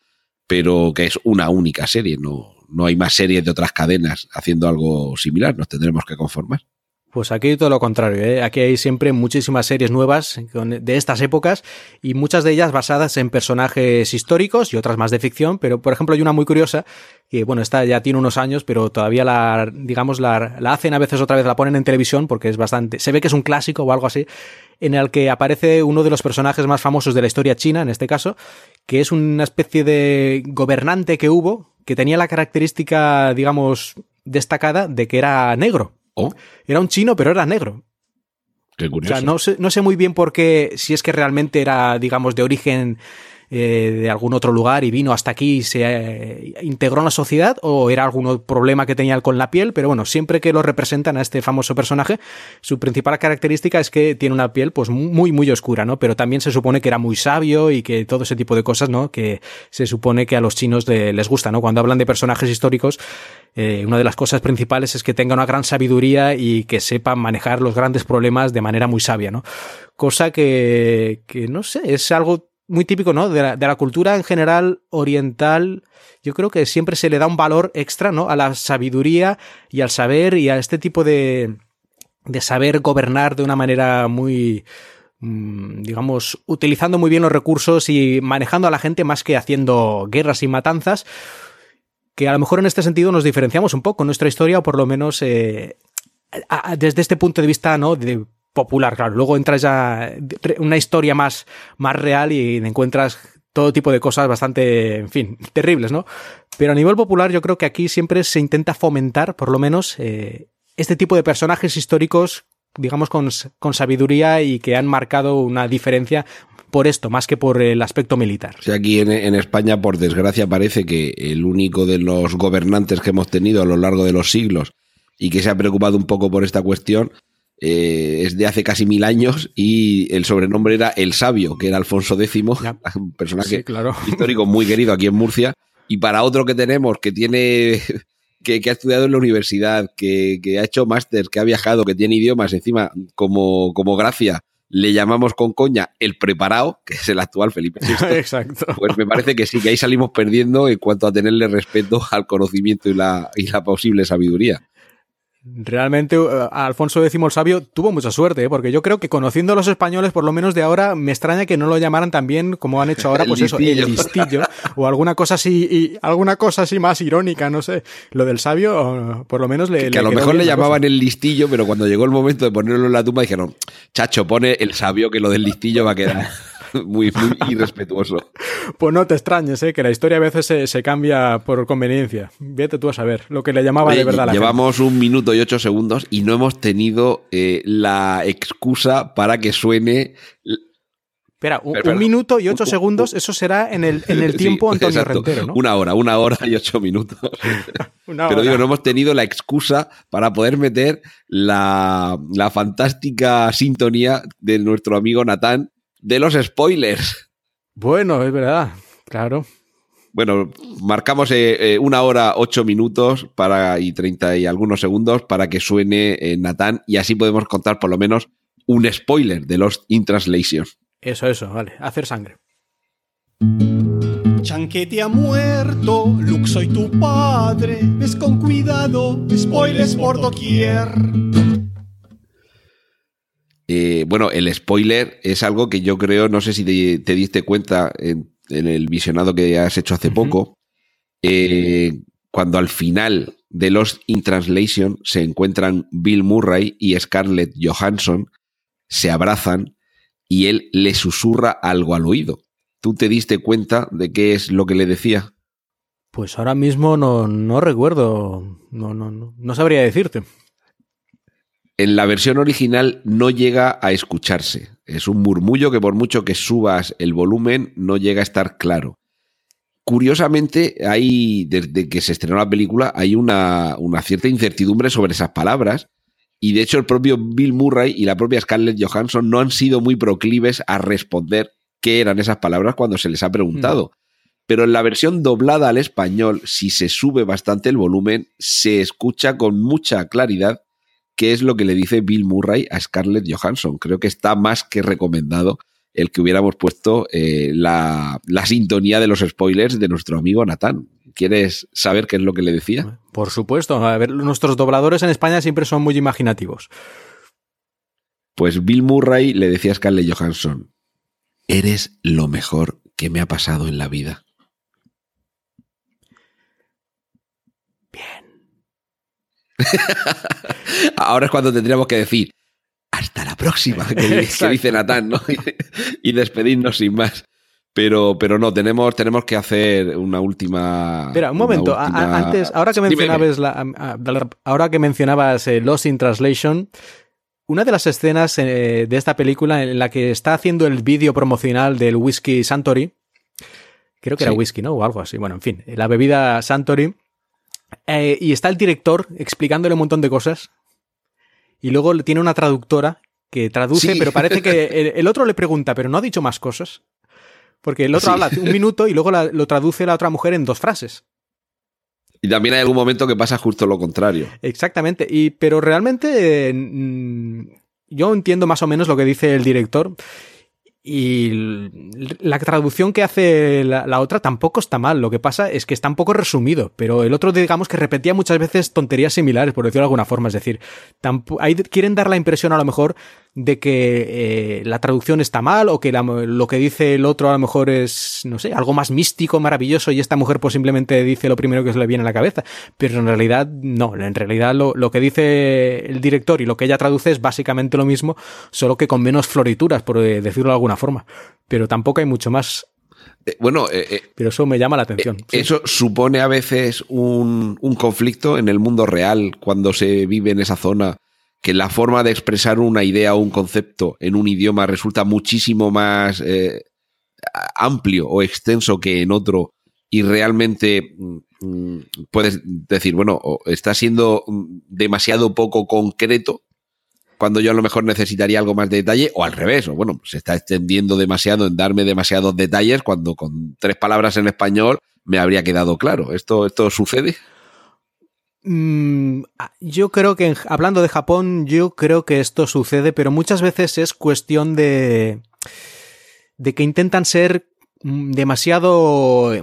pero que es una única serie, no, no hay más series de otras cadenas haciendo algo similar, nos tendremos que conformar. Pues aquí todo lo contrario, ¿eh? aquí hay siempre muchísimas series nuevas de estas épocas y muchas de ellas basadas en personajes históricos y otras más de ficción, pero por ejemplo hay una muy curiosa que bueno, esta ya tiene unos años, pero todavía la, digamos, la, la hacen a veces otra vez, la ponen en televisión porque es bastante, se ve que es un clásico o algo así, en el que aparece uno de los personajes más famosos de la historia china, en este caso, que es una especie de gobernante que hubo, que tenía la característica, digamos, destacada de que era negro. Oh. Era un chino, pero era negro. Qué curioso. O sea, no sé, no sé muy bien por qué, si es que realmente era, digamos, de origen eh, de algún otro lugar y vino hasta aquí y se eh, integró en la sociedad o era algún problema que tenía con la piel, pero bueno, siempre que lo representan a este famoso personaje, su principal característica es que tiene una piel pues muy muy oscura, ¿no? Pero también se supone que era muy sabio y que todo ese tipo de cosas, ¿no? Que se supone que a los chinos les gusta, ¿no? Cuando hablan de personajes históricos, eh, una de las cosas principales es que tenga una gran sabiduría y que sepa manejar los grandes problemas de manera muy sabia, ¿no? Cosa que, que no sé, es algo muy típico, ¿no? De la, de la, cultura en general oriental, yo creo que siempre se le da un valor extra, ¿no? A la sabiduría y al saber y a este tipo de, de saber gobernar de una manera muy, mmm, digamos, utilizando muy bien los recursos y manejando a la gente más que haciendo guerras y matanzas, que a lo mejor en este sentido nos diferenciamos un poco en nuestra historia o por lo menos eh, desde este punto de vista, ¿no? De popular, claro. Luego entras ya una historia más, más real y encuentras todo tipo de cosas bastante, en fin, terribles, ¿no? Pero a nivel popular yo creo que aquí siempre se intenta fomentar, por lo menos, eh, este tipo de personajes históricos, digamos, con, con sabiduría y que han marcado una diferencia por esto, más que por el aspecto militar. O aquí en, en, España, por desgracia, parece que el único de los gobernantes que hemos tenido a lo largo de los siglos y que se ha preocupado un poco por esta cuestión eh, es de hace casi mil años y el sobrenombre era El Sabio, que era Alfonso X, un personaje histórico muy querido aquí en Murcia. Y para otro que tenemos que tiene que, ha estudiado en la universidad, que, ha hecho máster, que ha viajado, que tiene idiomas encima como, como gracia, le llamamos con coña el preparado, que es el actual Felipe VI. Exacto. Pues me parece que sí, que ahí salimos perdiendo en cuanto a tenerle respeto al conocimiento y la, y la posible sabiduría. Realmente eh, Alfonso X el Sabio tuvo mucha suerte, ¿eh? porque yo creo que conociendo a los españoles, por lo menos de ahora, me extraña que no lo llamaran también como han hecho ahora, pues eso, el listillo, o alguna cosa así, y alguna cosa así más irónica, no sé. Lo del sabio, por lo menos le. Que, a lo mejor le llamaban el listillo, pero cuando llegó el momento de ponerlo en la tumba dijeron, chacho, pone el sabio que lo del listillo va a quedar. muy, muy irrespetuoso. Pues no te extrañes, ¿eh? que la historia a veces se, cambia por conveniencia. Vete tú a saber lo que le llamaba de verdad la Llevamos un minuto y ocho segundos y no hemos tenido eh, la excusa para que suene Espera, un, minuto y ocho segundos, eso será en el, en el tiempo Antonio Rentero, ¿no? Una hora, una hora y ocho minutos. Pero digo, no hemos tenido la excusa para poder meter la, la fantástica sintonía de nuestro amigo Natán de los spoilers. Bueno, es verdad, claro. Bueno, marcamos eh, eh, una hora, ocho minutos para, y treinta y algunos segundos para que suene eh, Natán y así podemos contar por lo menos un spoiler de los in translation. Eso, eso, vale. Hacer sangre. Chanquete ha muerto, Luke soy tu padre, ves con cuidado, spoilers por doquier. Eh, bueno, el spoiler es algo que yo creo, no sé si te, diste cuenta en, el visionado que has hecho hace poco, eh, cuando al final de Lost in Translation se encuentran Bill Murray y Scarlett Johansson, se abrazan y él le susurra algo al oído. ¿Tú te diste cuenta de qué es lo que le decía? Pues ahora mismo no, no recuerdo, no, no, no, no sabría decirte en la versión original no llega a escucharse. Es un murmullo que por mucho que subas el volumen no llega a estar claro. Curiosamente, hay, desde que se estrenó la película, hay una, una cierta incertidumbre sobre esas palabras. Y de hecho, el propio Bill Murray y la propia Scarlett Johansson no han sido muy proclives a responder qué eran esas palabras cuando se les ha preguntado. Mm. Pero en la versión doblada al español, si se sube bastante el volumen, se escucha con mucha claridad qué es lo que le dice Bill Murray a Scarlett Johansson. Creo que está más que recomendado el que hubiéramos puesto eh, la, sintonía de los spoilers de nuestro amigo Natán. ¿Quieres saber qué es lo que le decía? Por supuesto. A ver, nuestros dobladores en España siempre son muy imaginativos. Pues Bill Murray le decía a Scarlett Johansson, eres lo mejor que me ha pasado en la vida. Ahora es cuando tendríamos que decir hasta la próxima, que, dice Natán, ¿no? y despedirnos sin más. Pero, pero no, tenemos, tenemos que hacer una última. Espera, un momento. antes, ahora que mencionabas, la, ahora que mencionabas eh, Lost in Translation, una de las escenas eh, de esta película en la que está haciendo el vídeo promocional del whisky Santori, creo que era whisky, ¿no? O algo así. Bueno, en fin, la bebida Santori eh, y está el director explicándole un montón de cosas. Y luego tiene una traductora que traduce, pero parece que el, otro le pregunta, pero no ha dicho más cosas. Porque el otro habla un minuto y luego lo traduce la otra mujer en dos frases. Y también hay algún momento que pasa justo lo contrario. Exactamente. Y, pero realmente mm, yo entiendo más o menos lo que dice el director. Y la traducción que hace la, otra tampoco está mal. Lo que pasa es que está un poco resumido. Pero el otro, digamos que repetía muchas veces tonterías similares, por decirlo de alguna forma. Es decir, ahí quieren dar la impresión a lo mejor de que eh, la traducción está mal o que lo que dice el otro a lo mejor es, no sé, algo más místico, maravilloso y esta mujer pues simplemente dice lo primero que se le viene a la cabeza. Pero en realidad no, en realidad lo, lo que dice el director y lo que ella traduce es básicamente lo mismo, solo que con menos florituras, por eh, decirlo de alguna forma. Pero tampoco hay mucho más eh, bueno, pero eso me llama la atención. Eso supone a veces un, un, conflicto en el mundo real cuando se vive en esa zona que la forma de expresar una idea o un concepto en un idioma resulta muchísimo más eh, amplio o extenso que en otro y realmente mm, puedes decir, bueno, está siendo demasiado poco concreto cuando yo a lo mejor necesitaría algo más de detalle, o al revés, o bueno, se está extendiendo demasiado en darme demasiados detalles cuando con tres palabras en español me habría quedado claro. ¿Esto, esto sucede? Mm, yo creo que, hablando de Japón, yo creo que esto sucede, pero muchas veces es cuestión de, de que intentan ser mm, demasiado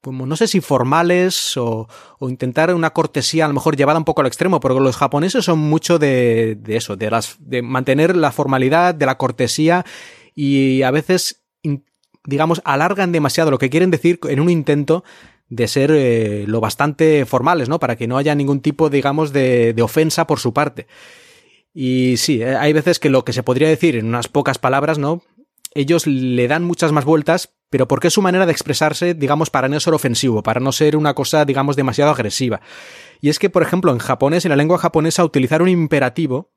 como no sé si formales o, intentar una cortesía a lo mejor llevada un poco al extremo, porque los japoneses son mucho de, de eso, de, las, de mantener la formalidad, de la cortesía y a veces, digamos, alargan demasiado lo que quieren decir en un intento de ser eh, lo bastante formales, ¿no? Para que no haya ningún tipo, digamos, de, de ofensa por su parte. Y sí, eh, hay veces que lo que se podría decir en unas pocas palabras, ¿no? Ellos le dan muchas más vueltas pero porque es su manera de expresarse, digamos, para no ser ofensivo, para no ser una cosa, digamos, demasiado agresiva. Y es que, por ejemplo, en japonés, en la lengua japonesa, utilizar un imperativo,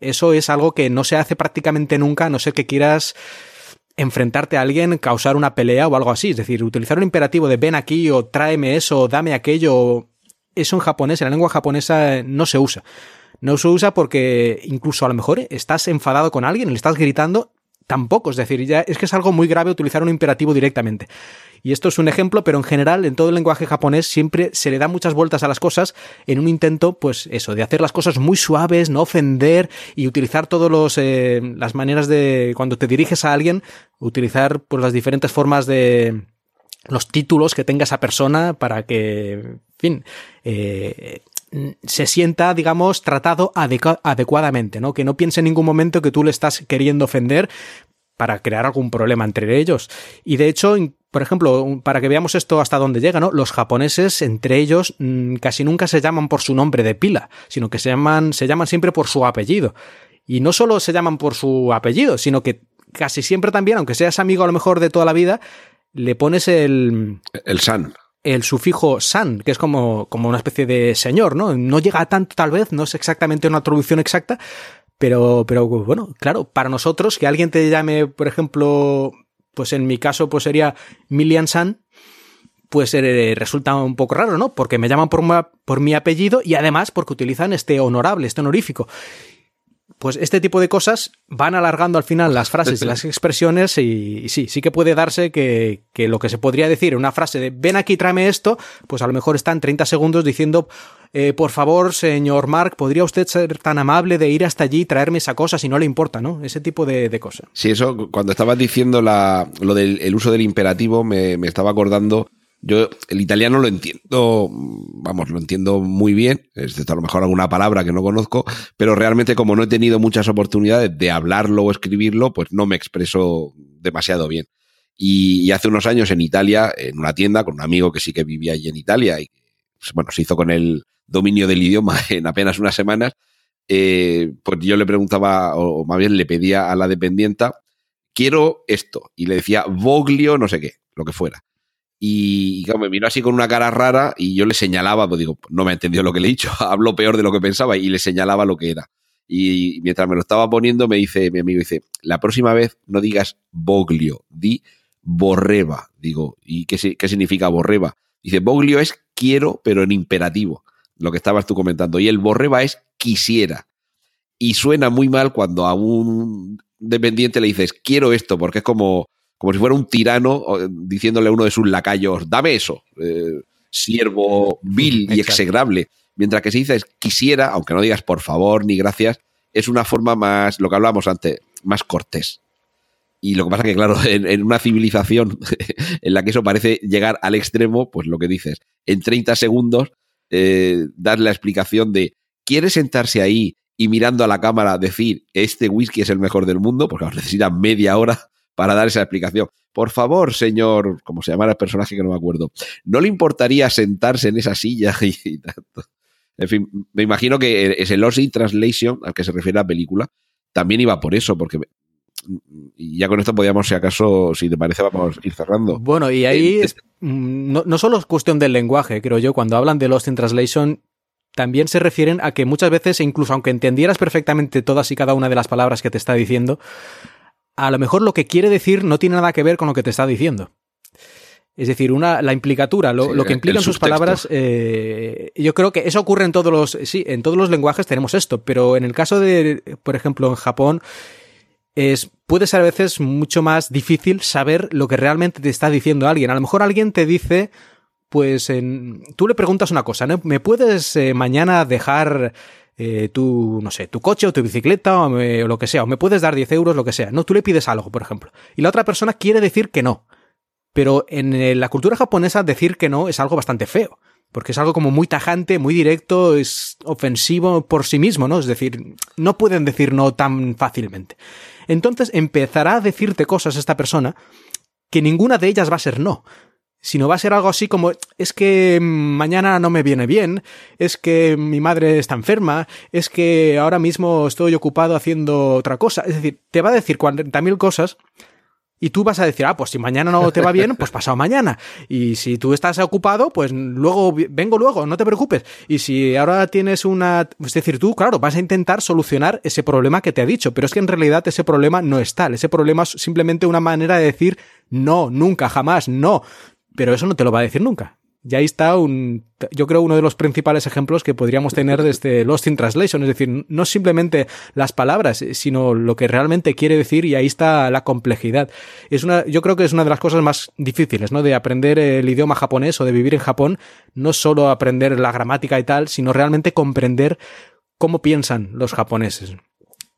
eso es algo que no se hace prácticamente nunca, a no ser que quieras enfrentarte a alguien, causar una pelea o algo así. Es decir, utilizar un imperativo de ven aquí o tráeme eso o dame aquello, eso en japonés, en la lengua japonesa no se usa. No se usa porque incluso a lo mejor estás enfadado con alguien, le estás gritando tampoco. Es decir, ya es que es algo muy grave utilizar un imperativo directamente. Y esto es un ejemplo, pero en general, en todo el lenguaje japonés siempre se le da muchas vueltas a las cosas en un intento, pues eso, de hacer las cosas muy suaves, no ofender y utilizar todas eh, las maneras de, cuando te diriges a alguien, utilizar pues las diferentes formas de los títulos que tenga esa persona para que, en fin, eh, se sienta, digamos, tratado adecuadamente, ¿no? Que no piense en ningún momento que tú le estás queriendo ofender para crear algún problema entre ellos. Y de hecho, por ejemplo, para que veamos esto hasta dónde llega, ¿no? Los japoneses, entre ellos, mm, casi nunca se llaman por su nombre de pila, sino que se llaman, se llaman siempre por su apellido. Y no solo se llaman por su apellido, sino que casi siempre también, aunque seas amigo a lo mejor de toda la vida, le pones el... El san el sufijo san, que es como, como una especie de señor, ¿no? No llega a tanto, tal vez, no es exactamente una traducción exacta, pero, pero bueno, claro, para nosotros, que alguien te llame, por ejemplo, pues en mi caso, pues sería Milian San, pues eh, resulta un poco raro, ¿no? Porque me llaman por, por mi apellido y además porque utilizan este honorable, este honorífico pues este tipo de cosas van alargando al final las frases y las expresiones y, sí, sí que puede darse que, lo que se podría decir en una frase de ven aquí, tráeme esto, pues a lo mejor está en 30 segundos diciendo eh, por favor, señor Mark, ¿podría usted ser tan amable de ir hasta allí y traerme esa cosa si no le importa, ¿no? Ese tipo de, cosas. Sí, eso, cuando estabas diciendo la, lo del uso del imperativo, me, me estaba acordando yo el italiano lo entiendo, vamos, lo entiendo muy bien, excepto a lo mejor alguna palabra que no conozco, pero realmente como no he tenido muchas oportunidades de hablarlo o escribirlo, pues no me expreso demasiado bien. Y, hace unos años en Italia, en una tienda, con un amigo que sí que vivía allí en Italia y pues, bueno, se hizo con el dominio del idioma en apenas unas semanas, eh, pues yo le preguntaba, o más bien le pedía a la dependienta, quiero esto, y le decía voglio no sé qué, lo que fuera. Y, me miró así con una cara rara y yo le señalaba, pues digo, no me ha entendido lo que le he dicho, hablo peor de lo que pensaba y le señalaba lo que era. Y mientras me lo estaba poniendo, me dice, mi amigo dice, la próxima vez no digas boglio, di borreba. Digo, ¿y qué, qué significa borreba? Dice, boglio es quiero, pero en imperativo, lo que estabas tú comentando. Y el borreba es quisiera. Y suena muy mal cuando a un dependiente le dices, quiero esto, porque es como, como si fuera un tirano diciéndole a uno de sus lacayos, dame eso, eh, siervo vil y execrable. Mientras que si dices quisiera, aunque no digas por favor ni gracias, es una forma más, lo que hablábamos antes, más cortés. Y lo que pasa que, claro, en, una civilización en la que eso parece llegar al extremo, pues lo que dices, en 30 segundos, eh, dar la explicación de, ¿quiere sentarse ahí y mirando a la cámara decir, este whisky es el mejor del mundo? Porque necesita media hora para dar esa explicación. Por favor, señor, como se llamara el personaje que no me acuerdo, ¿no le importaría sentarse en esa silla y, tanto? En fin, me imagino que ese Lost in Translation al que se refiere la película también iba por eso, porque y ya con esto podíamos, si acaso, si te parece, vamos a ir cerrando. Bueno, y ahí mm, no, no, solo es cuestión del lenguaje, creo yo, cuando hablan de Lost in Translation, también se refieren a que muchas veces, incluso aunque entendieras perfectamente todas y cada una de las palabras que te está diciendo, a lo mejor lo que quiere decir no tiene nada que ver con lo que te está diciendo. Es decir, una, la implicatura, lo, Sí, lo que implican sus palabras, eh, yo creo que eso ocurre en todos los, sí, en todos los lenguajes tenemos esto, pero en el caso de, por ejemplo, en Japón, es, puede ser a veces mucho más difícil saber lo que realmente te está diciendo alguien. A lo mejor alguien te dice, pues, en, tú le preguntas una cosa, ¿no? ¿Me puedes eh, mañana dejar eh, tu, no sé, tu coche o tu bicicleta o, me- o lo que sea? O me puedes dar 10 euros, lo que sea. No, tú le pides algo, por ejemplo. Y la otra persona quiere decir que no. Pero en eh, la cultura japonesa decir que no es algo bastante feo. Porque es algo como muy tajante, muy directo, es ofensivo por sí mismo, ¿no? Es decir, no pueden decir no tan fácilmente. Entonces empezará a decirte cosas esta persona que ninguna de ellas va a ser no. Sino va a ser algo así como, es que mañana no me viene bien, es que mi madre está enferma, es que ahora mismo estoy ocupado haciendo otra cosa. Es decir, te va a decir 40.000 cosas y tú vas a decir, ah, pues si mañana no te va bien, pues pasado mañana. Y si tú estás ocupado, pues luego vengo luego, no te preocupes. Y si ahora tienes una... Es decir, tú, claro, vas a intentar solucionar ese problema que te ha dicho, pero es que en realidad ese problema no es tal. Ese problema es simplemente una manera de decir no, nunca, jamás, no. Pero eso no te lo va a decir nunca. Y ahí está un, yo creo, uno de los principales ejemplos que podríamos tener desde Lost in Translation. Es decir, no simplemente las palabras, sino lo que realmente quiere decir y ahí está la complejidad. Es una, yo creo que es una de las cosas más difíciles, ¿no? De aprender el idioma japonés o de vivir en Japón. No solo aprender la gramática y tal, sino realmente comprender cómo piensan los japoneses.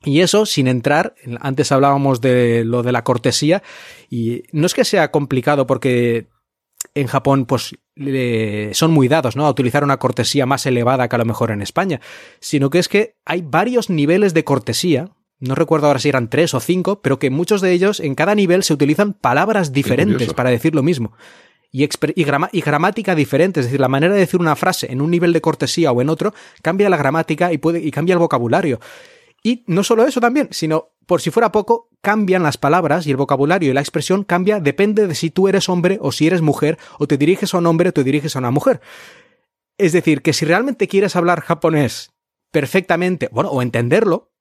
Y eso sin entrar, antes hablábamos de lo de la cortesía, y no es que sea complicado porque en Japón pues son muy dados ¿no? a utilizar una cortesía más elevada que a lo mejor en España, sino que es que hay varios niveles de cortesía, no recuerdo ahora si eran tres o cinco, pero que muchos de ellos en cada nivel se utilizan palabras diferentes para decir lo mismo. Y, expre- y, grama- y gramática diferente, es decir, la manera de decir una frase en un nivel de cortesía o en otro cambia la gramática y, puede, y cambia el vocabulario. Y no solo eso también, sino, por si fuera poco, cambian las palabras y el vocabulario y la expresión cambia, depende de si tú eres hombre o si eres mujer, o te diriges a un hombre o te diriges a una mujer. Es decir, que si realmente quieres hablar japonés perfectamente, bueno, o entenderlo,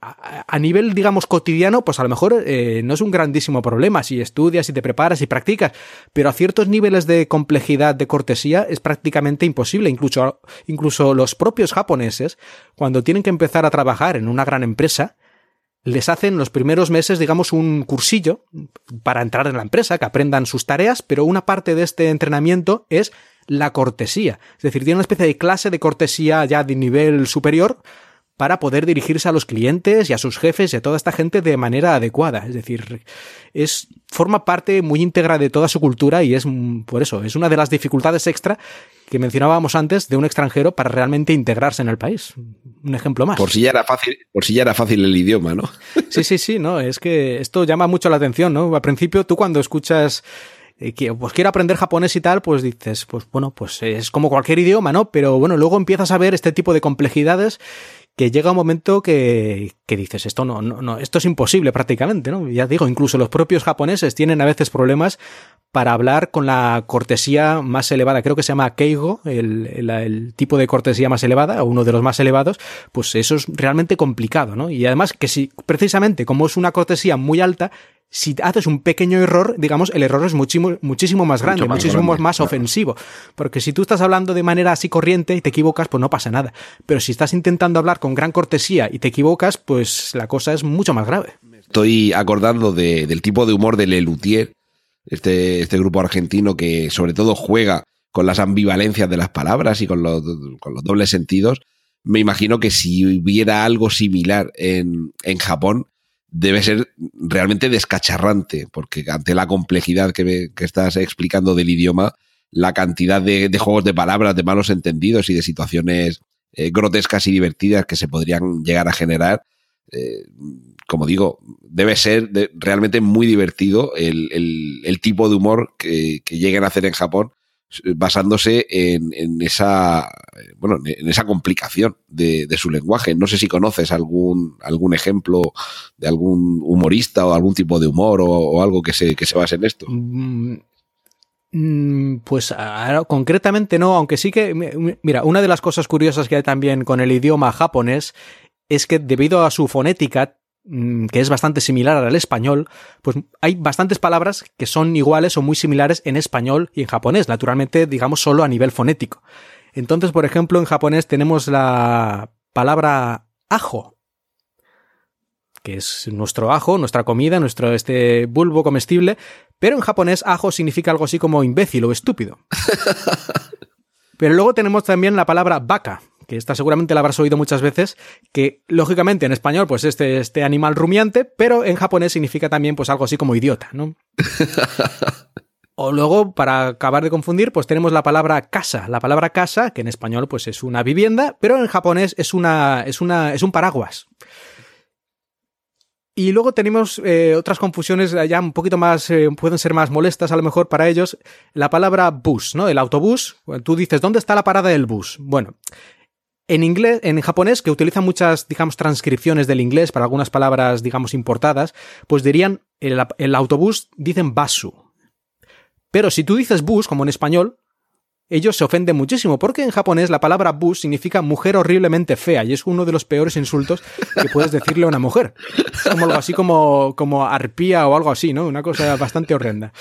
a, nivel, digamos, cotidiano, pues a lo mejor eh, no es un grandísimo problema si estudias, si te preparas y practicas, pero a ciertos niveles de complejidad, de cortesía, es prácticamente imposible. Incluso, incluso los propios japoneses, cuando tienen que empezar a trabajar en una gran empresa, les hacen los primeros meses, digamos, un cursillo para entrar en la empresa, que aprendan sus tareas, pero una parte de este entrenamiento es la cortesía. Es decir, tiene una especie de clase de cortesía ya de nivel superior para poder dirigirse a los clientes y a sus jefes y a toda esta gente de manera adecuada. Es decir, es, forma parte muy íntegra de toda su cultura y es, mm, por eso, es una de las dificultades extra que mencionábamos antes de un extranjero para realmente integrarse en el país. Un ejemplo más. Por si ya era fácil, por si ya era fácil el idioma, ¿no? Sí, sí, sí, no, es que esto llama mucho la atención, ¿no? Al principio tú cuando escuchas eh, pues quiero aprender japonés y tal, pues dices, pues bueno, pues es como cualquier idioma, ¿no? Pero bueno, luego empiezas a ver este tipo de complejidades que llega un momento que, que dices, esto no, no, no, esto es imposible prácticamente, ¿no? Ya digo, incluso los propios japoneses tienen a veces problemas para hablar con la cortesía más elevada. Creo que se llama Keigo, el, el, el, tipo de cortesía más elevada, o uno de los más elevados, pues eso es realmente complicado, ¿no? Y además que si, precisamente, como es una cortesía muy alta, si haces un pequeño error, digamos, el error es muchísimo, muchísimo más grande, más muchísimo grande, más claro. ofensivo. Porque si tú estás hablando de manera así corriente y te equivocas, pues no pasa nada. Pero si estás intentando hablar con gran cortesía y te equivocas, pues la cosa es mucho más grave. Estoy acordando de- del tipo de humor de Lelutier, este, este grupo argentino que sobre todo juega con las ambivalencias de las palabras y con los, con los dobles sentidos. Me imagino que si hubiera algo similar en, en Japón, debe ser realmente descacharrante, porque ante la complejidad que, me- que estás explicando del idioma, la cantidad de, juegos de palabras, de malos entendidos y de situaciones eh, grotescas y divertidas que se podrían llegar a generar, eh, como digo, debe ser realmente muy divertido el, tipo de humor que, que lleguen a hacer en Japón basándose en, en esa eh, bueno en esa complicación de, de su lenguaje. No sé si conoces algún algún ejemplo de algún humorista o algún tipo de humor o, algo que se, que se base en esto. Mm, mm, Pues concretamente no, aunque sí que, mi- mi- mira, una de las cosas curiosas que hay también con el idioma japonés es que debido a su fonética que es bastante similar al español, pues hay bastantes palabras que son iguales o muy similares en español y en japonés, naturalmente, digamos, solo a nivel fonético. Entonces, por ejemplo, en japonés tenemos la palabra ajo, que es nuestro ajo, nuestra comida, nuestro este bulbo comestible, pero en japonés ajo significa algo así como imbécil o estúpido. Pero luego tenemos también la palabra vaca, que esta seguramente la habrás oído muchas veces, que lógicamente en español pues este, este animal rumiante, pero en japonés significa también pues algo así como idiota, ¿no? O luego, para acabar de confundir, pues tenemos la palabra casa. La palabra casa, que en español pues es una vivienda, pero en japonés es una, es una, es un paraguas. Y luego tenemos eh, otras confusiones ya un poquito más, eh, pueden ser más molestas a lo mejor para ellos. La palabra bus, ¿no? El autobús. Tú dices, ¿dónde está la parada del bus? Bueno, en inglés, en japonés, que utilizan muchas, digamos, transcripciones del inglés para algunas palabras, digamos, importadas, pues dirían, el, el autobús dicen basu. Pero si tú dices bus, como en español, ellos se ofenden muchísimo, porque en japonés la palabra bus significa mujer horriblemente fea, y es uno de los peores insultos que puedes decirle a una mujer. Es como algo así como, como arpía o algo así, ¿no? Una cosa bastante horrenda.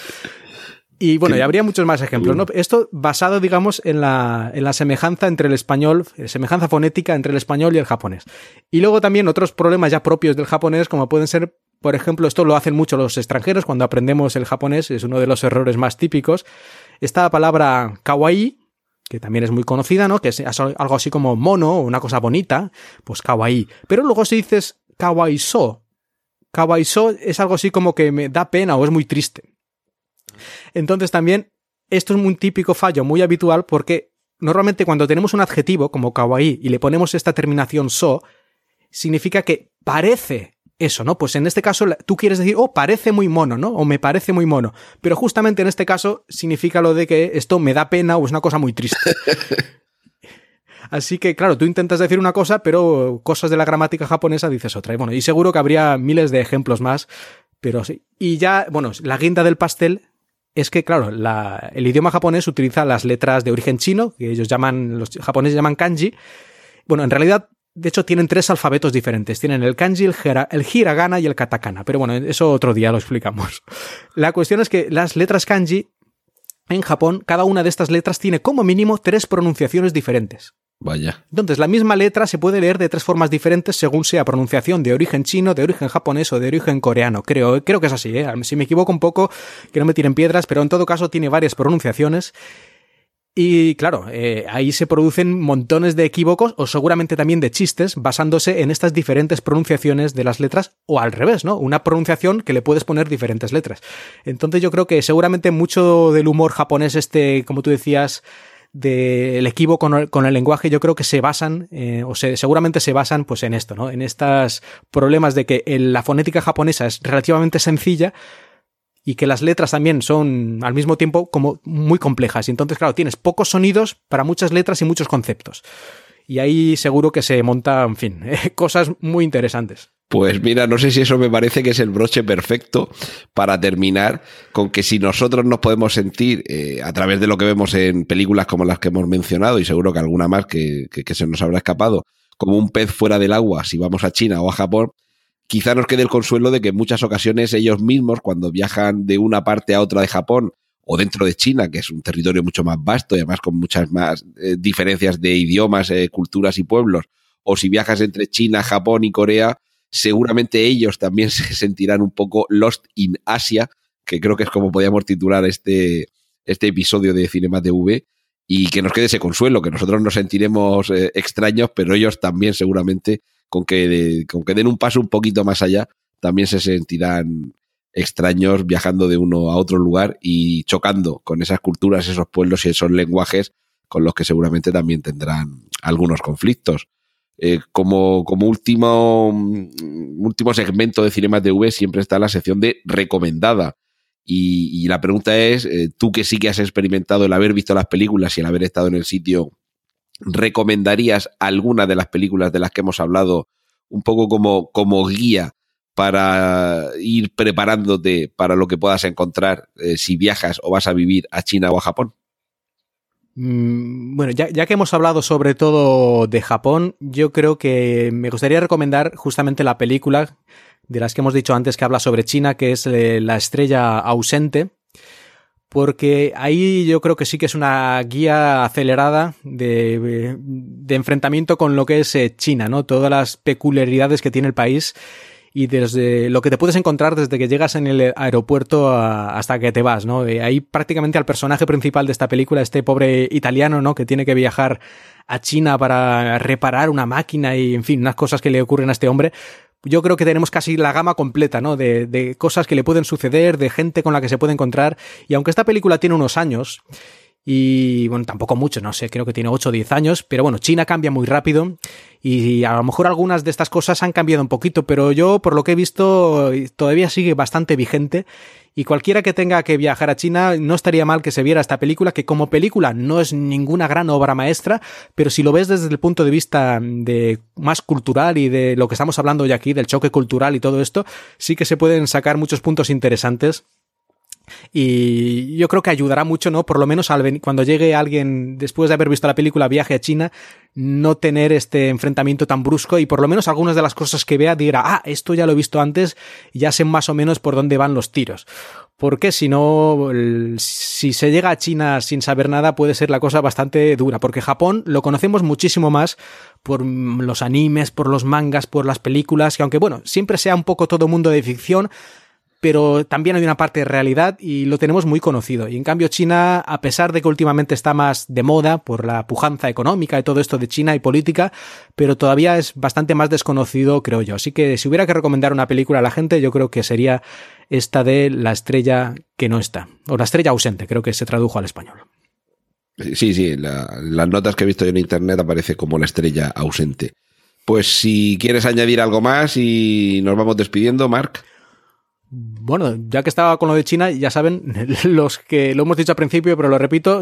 Y bueno, y habría muchos más ejemplos, ¿no? Esto basado, digamos, en la, en la semejanza entre el español, semejanza fonética entre el español y el japonés. Y luego también otros problemas ya propios del japonés, como pueden ser, por ejemplo, esto lo hacen mucho los extranjeros cuando aprendemos el japonés, es uno de los errores más típicos, esta palabra kawaii, que también es muy conocida, ¿no? Que es algo así como mono o una cosa bonita, pues kawaii. Pero luego si dices kawaiso, kawaiso es algo así como que me da pena o es muy triste. Entonces también esto es un típico fallo muy habitual porque normalmente cuando tenemos un adjetivo como kawaii y le ponemos esta terminación so, significa que parece eso, ¿no? Pues en este caso tú quieres decir, oh, parece muy mono, ¿no? O me parece muy mono. Pero justamente en este caso significa lo de que esto me da pena o es una cosa muy triste. Así que, claro, tú intentas decir una cosa, pero cosas de la gramática japonesa dices otra. Y bueno, y seguro que habría miles de ejemplos más, pero sí. Y ya, bueno, la guinda del pastel es que, claro, el idioma japonés utiliza las letras de origen chino, que ellos llaman, los japoneses llaman kanji. Bueno, en realidad de hecho, tienen tres alfabetos diferentes. Tienen el kanji, el, el, hiragana y el katakana. Pero bueno, eso otro día lo explicamos. La cuestión es que las letras kanji en Japón, cada una de estas letras tiene como mínimo tres pronunciaciones diferentes. Vaya. Entonces, la misma letra se puede leer de tres formas diferentes según sea pronunciación de origen chino, de origen japonés o de origen coreano. Creo, creo que es así, ¿eh? Si me equivoco un poco, que no me tiren piedras, pero en todo caso tiene varias pronunciaciones. Y claro, eh, ahí se producen montones de equívocos o seguramente también de chistes basándose en estas diferentes pronunciaciones de las letras o al revés, ¿no? Una pronunciación que le puedes poner diferentes letras. Entonces yo creo que seguramente mucho del humor japonés este, como tú decías, del equívoco con el, lenguaje, yo creo que se basan, eh, o se, seguramente se basan pues en esto, ¿no? En estos problemas de que la fonética japonesa es relativamente sencilla, y que las letras también son al mismo tiempo como muy complejas. Y entonces, claro, tienes pocos sonidos para muchas letras y muchos conceptos. Y ahí seguro que se monta, en fin, cosas muy interesantes. Pues mira, no sé si eso me parece que es el broche perfecto para terminar con que si nosotros nos podemos sentir eh, a través de lo que vemos en películas como las que hemos mencionado y seguro que alguna más que se nos habrá escapado, como un pez fuera del agua si vamos a China o a Japón, quizá nos quede el consuelo de que en muchas ocasiones ellos mismos, cuando viajan de una parte a otra de Japón o dentro de China, que es un territorio mucho más vasto y además con muchas más eh, diferencias de idiomas, eh, culturas y pueblos, o si viajas entre China, Japón y Corea, seguramente ellos también se sentirán un poco lost in Asia, que creo que es como podíamos titular este, este episodio de Cinema TV, y que nos quede ese consuelo, que nosotros nos sentiremos eh, extraños, pero ellos también seguramente con que, con que den un paso un poquito más allá, también se sentirán extraños viajando de uno a otro lugar y chocando con esas culturas, esos pueblos y esos lenguajes con los que seguramente también tendrán algunos conflictos. Eh, como, como último, mm, último segmento de Cinema TV siempre está la sección de recomendada. Y, la pregunta es, eh, tú que sí que has experimentado el haber visto las películas y el haber estado en el sitio ¿recomendarías alguna de las películas de las que hemos hablado un poco como, como guía para ir preparándote para lo que puedas encontrar eh, si viajas o vas a vivir a China o a Japón? Mm, bueno, ya, ya, que hemos hablado sobre todo de Japón, yo creo que me gustaría recomendar justamente la película de las que hemos dicho antes que habla sobre China, que es eh, La estrella ausente, porque ahí yo creo que sí que es una guía acelerada de, de enfrentamiento con lo que es eh, China, ¿no? Todas las peculiaridades que tiene el país y desde lo que te puedes encontrar desde que llegas en el aeropuerto hasta que te vas, ¿no? ahí prácticamente al personaje principal de esta película, este pobre italiano, ¿no? Que tiene que viajar a China para reparar una máquina y, en fin, unas cosas que le ocurren a este hombre. Yo creo que tenemos casi la gama completa, ¿no? De, de cosas que le pueden suceder, de gente con la que se puede encontrar. Y aunque esta película tiene unos años, y bueno, tampoco mucho, no sé, creo que tiene 8 o 10 años, pero bueno, China cambia muy rápido y a lo mejor algunas de estas cosas han cambiado un poquito, pero yo por lo que he visto todavía sigue bastante vigente y cualquiera que tenga que viajar a China no estaría mal que se viera esta película, que como película no es ninguna gran obra maestra, pero si lo ves desde el punto de vista de más cultural y de lo que estamos hablando hoy aquí, del choque cultural y todo esto, sí que se pueden sacar muchos puntos interesantes y yo creo que ayudará mucho, ¿no? Por lo menos al cuando llegue alguien después de haber visto la película Viaje a China, no tener este enfrentamiento tan brusco y por lo menos algunas de las cosas que vea dirá, ah, esto ya lo he visto antes, ya sé más o menos por dónde van los tiros. Porque si no, si se llega a China sin saber nada, puede ser la cosa bastante dura. Porque Japón lo conocemos muchísimo más por los animes, por los mangas, por las películas, que aunque bueno, siempre sea un poco todo mundo de ficción, pero también hay una parte de realidad y lo tenemos muy conocido. Y en cambio China, a pesar de que últimamente está más de moda por la pujanza económica y todo esto de China y política, pero todavía es bastante más desconocido, creo yo. Así que si hubiera que recomendar una película a la gente, yo creo que sería esta de La estrella que no está, o La estrella ausente, creo que se tradujo al español. Sí, sí, las notas que he visto yo en internet aparece como La estrella ausente. Pues si quieres añadir algo más y nos vamos despidiendo, Marc bueno, ya que estaba con lo de China, ya saben, los que lo hemos dicho al principio, pero lo repito,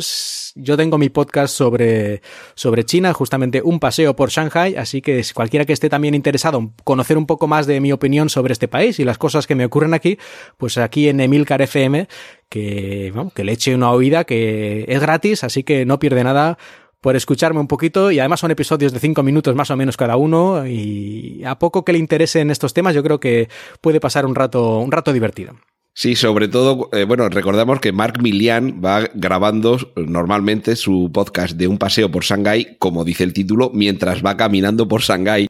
yo tengo mi podcast sobre, sobre China, justamente un paseo por Shanghai, así que cualquiera que esté también interesado en conocer un poco más de mi opinión sobre este país y las cosas que me ocurren aquí, pues aquí en Emilcar FM, que, que le eche una oída, que es gratis, así que no pierde nada por escucharme un poquito y además son episodios de cinco minutos más o menos cada uno y a poco que le interesen estos temas yo creo que puede pasar un rato, un rato divertido. Sí, sobre todo, eh, bueno, recordamos que Mark Milian va grabando normalmente su podcast de un paseo por Shanghái, como dice el título, mientras va caminando por Shanghái.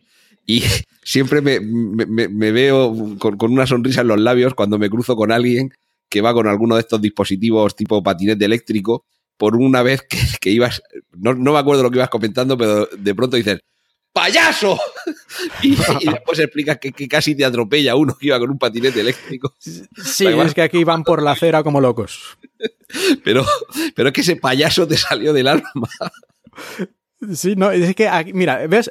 Y siempre me, veo con, una sonrisa en los labios cuando me cruzo con alguien que va con alguno de estos dispositivos tipo patinete eléctrico por una vez que, ibas, no, me acuerdo lo que ibas comentando, pero de pronto dices, ¡payaso! y, después explicas que, casi te atropella uno que iba con un patinete eléctrico. Sí, es que aquí van por la acera como locos. pero, pero es que ese payaso te salió del alma. Sí, no, es que, mira, ves,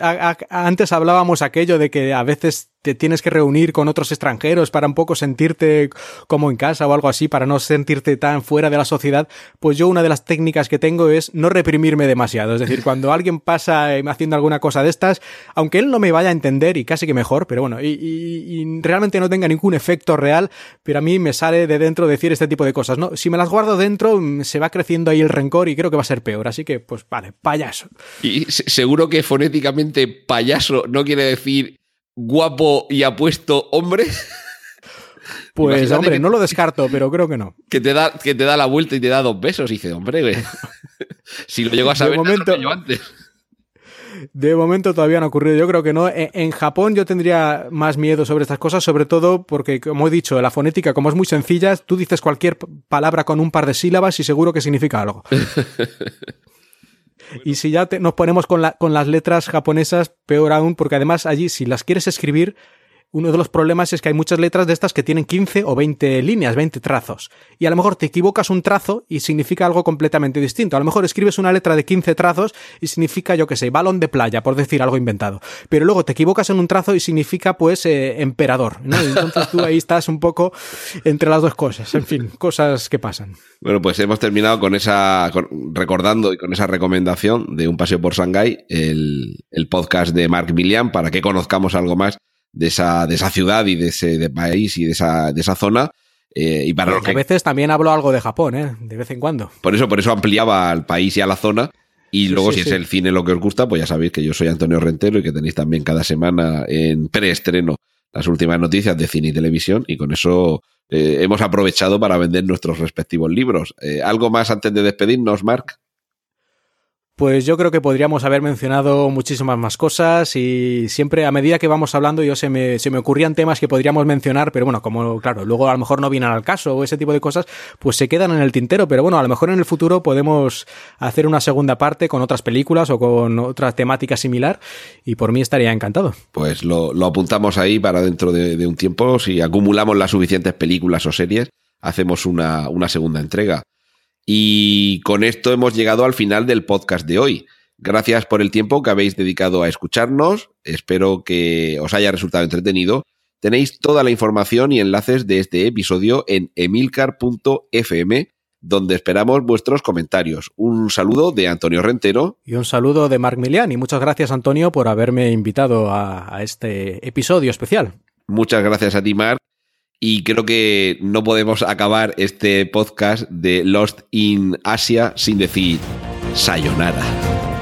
antes hablábamos aquello de que a veces te tienes que reunir con otros extranjeros para un poco sentirte como en casa o algo así, para no sentirte tan fuera de la sociedad, pues yo una de las técnicas que tengo es no reprimirme demasiado. Es decir, cuando alguien pasa eh, haciendo alguna cosa de estas, aunque él no me vaya a entender y casi que mejor, pero bueno, y, y, realmente no tenga ningún efecto real, pero a mí me sale de dentro decir este tipo de cosas, ¿no? Si me las guardo dentro, mm, se va creciendo ahí el rencor y creo que va a ser peor. Así que, pues vale, payaso. Y seguro que fonéticamente payaso no quiere decir guapo y apuesto hombre? Pues hombre, no lo descarto, pero creo que no. Que te da, que te da la vuelta y te da dos besos y dice, hombre, si lo llego a saber de momento, yo antes. De momento todavía no ha ocurrido, yo creo que no. En, Japón yo tendría más miedo sobre estas cosas, sobre todo porque, como he dicho, la fonética, como es muy sencilla, tú dices cualquier palabra con un par de sílabas y seguro que significa algo. Y si ya nos ponemos con, la, con las letras japonesas, peor aún, porque además allí si las quieres escribir, uno de los problemas es que hay muchas letras de estas que tienen 15 o 20 líneas, 20 trazos. Y a lo mejor te equivocas un trazo y significa algo completamente distinto. A lo mejor escribes una letra de 15 trazos y significa, yo qué sé, balón de playa, por decir algo inventado. Pero luego te equivocas en un trazo y significa, pues, eh, emperador. ¿no? Entonces tú ahí estás un poco entre las dos cosas. En fin, cosas que pasan. Bueno, pues hemos terminado con esa, recordando y con esa recomendación de Un Paseo por Shanghái, el, el podcast de Mark Millian, para que conozcamos algo más de esa, de esa ciudad y de ese país y de esa, de esa zona. Eh, y para a veces también hablo algo de Japón, ¿eh? de vez en cuando. Por eso, por eso ampliaba al país y a la zona. Y luego, si es el cine lo que os gusta, pues ya sabéis que yo soy Antonio Rentero y que tenéis también cada semana en preestreno las últimas noticias de cine y televisión. Y con eso eh, hemos aprovechado para vender nuestros respectivos libros. ¿Algo más antes de despedirnos, Marc? Pues yo creo que podríamos haber mencionado muchísimas más cosas y siempre a medida que vamos hablando yo se me, se me ocurrían temas que podríamos mencionar, pero bueno, como claro, luego a lo mejor no vienen al caso o ese tipo de cosas, pues se quedan en el tintero, pero bueno, a lo mejor en el futuro podemos hacer una segunda parte con otras películas o con otra temática similar y por mí estaría encantado. Pues lo, apuntamos ahí para dentro de, un tiempo, si acumulamos las suficientes películas o series, hacemos una, una segunda entrega. Y con esto hemos llegado al final del podcast de hoy. Gracias por el tiempo que habéis dedicado a escucharnos. Espero que os haya resultado entretenido. Tenéis toda la información y enlaces de este episodio en emilcar.fm, donde esperamos vuestros comentarios. Un saludo de Antonio Rentero. Y un saludo de Marc Milian. Y muchas gracias, Antonio, por haberme invitado a, a este episodio especial. Muchas gracias a ti, Marc. Y creo que no podemos acabar este podcast de Lost in Asia sin decir sayonara.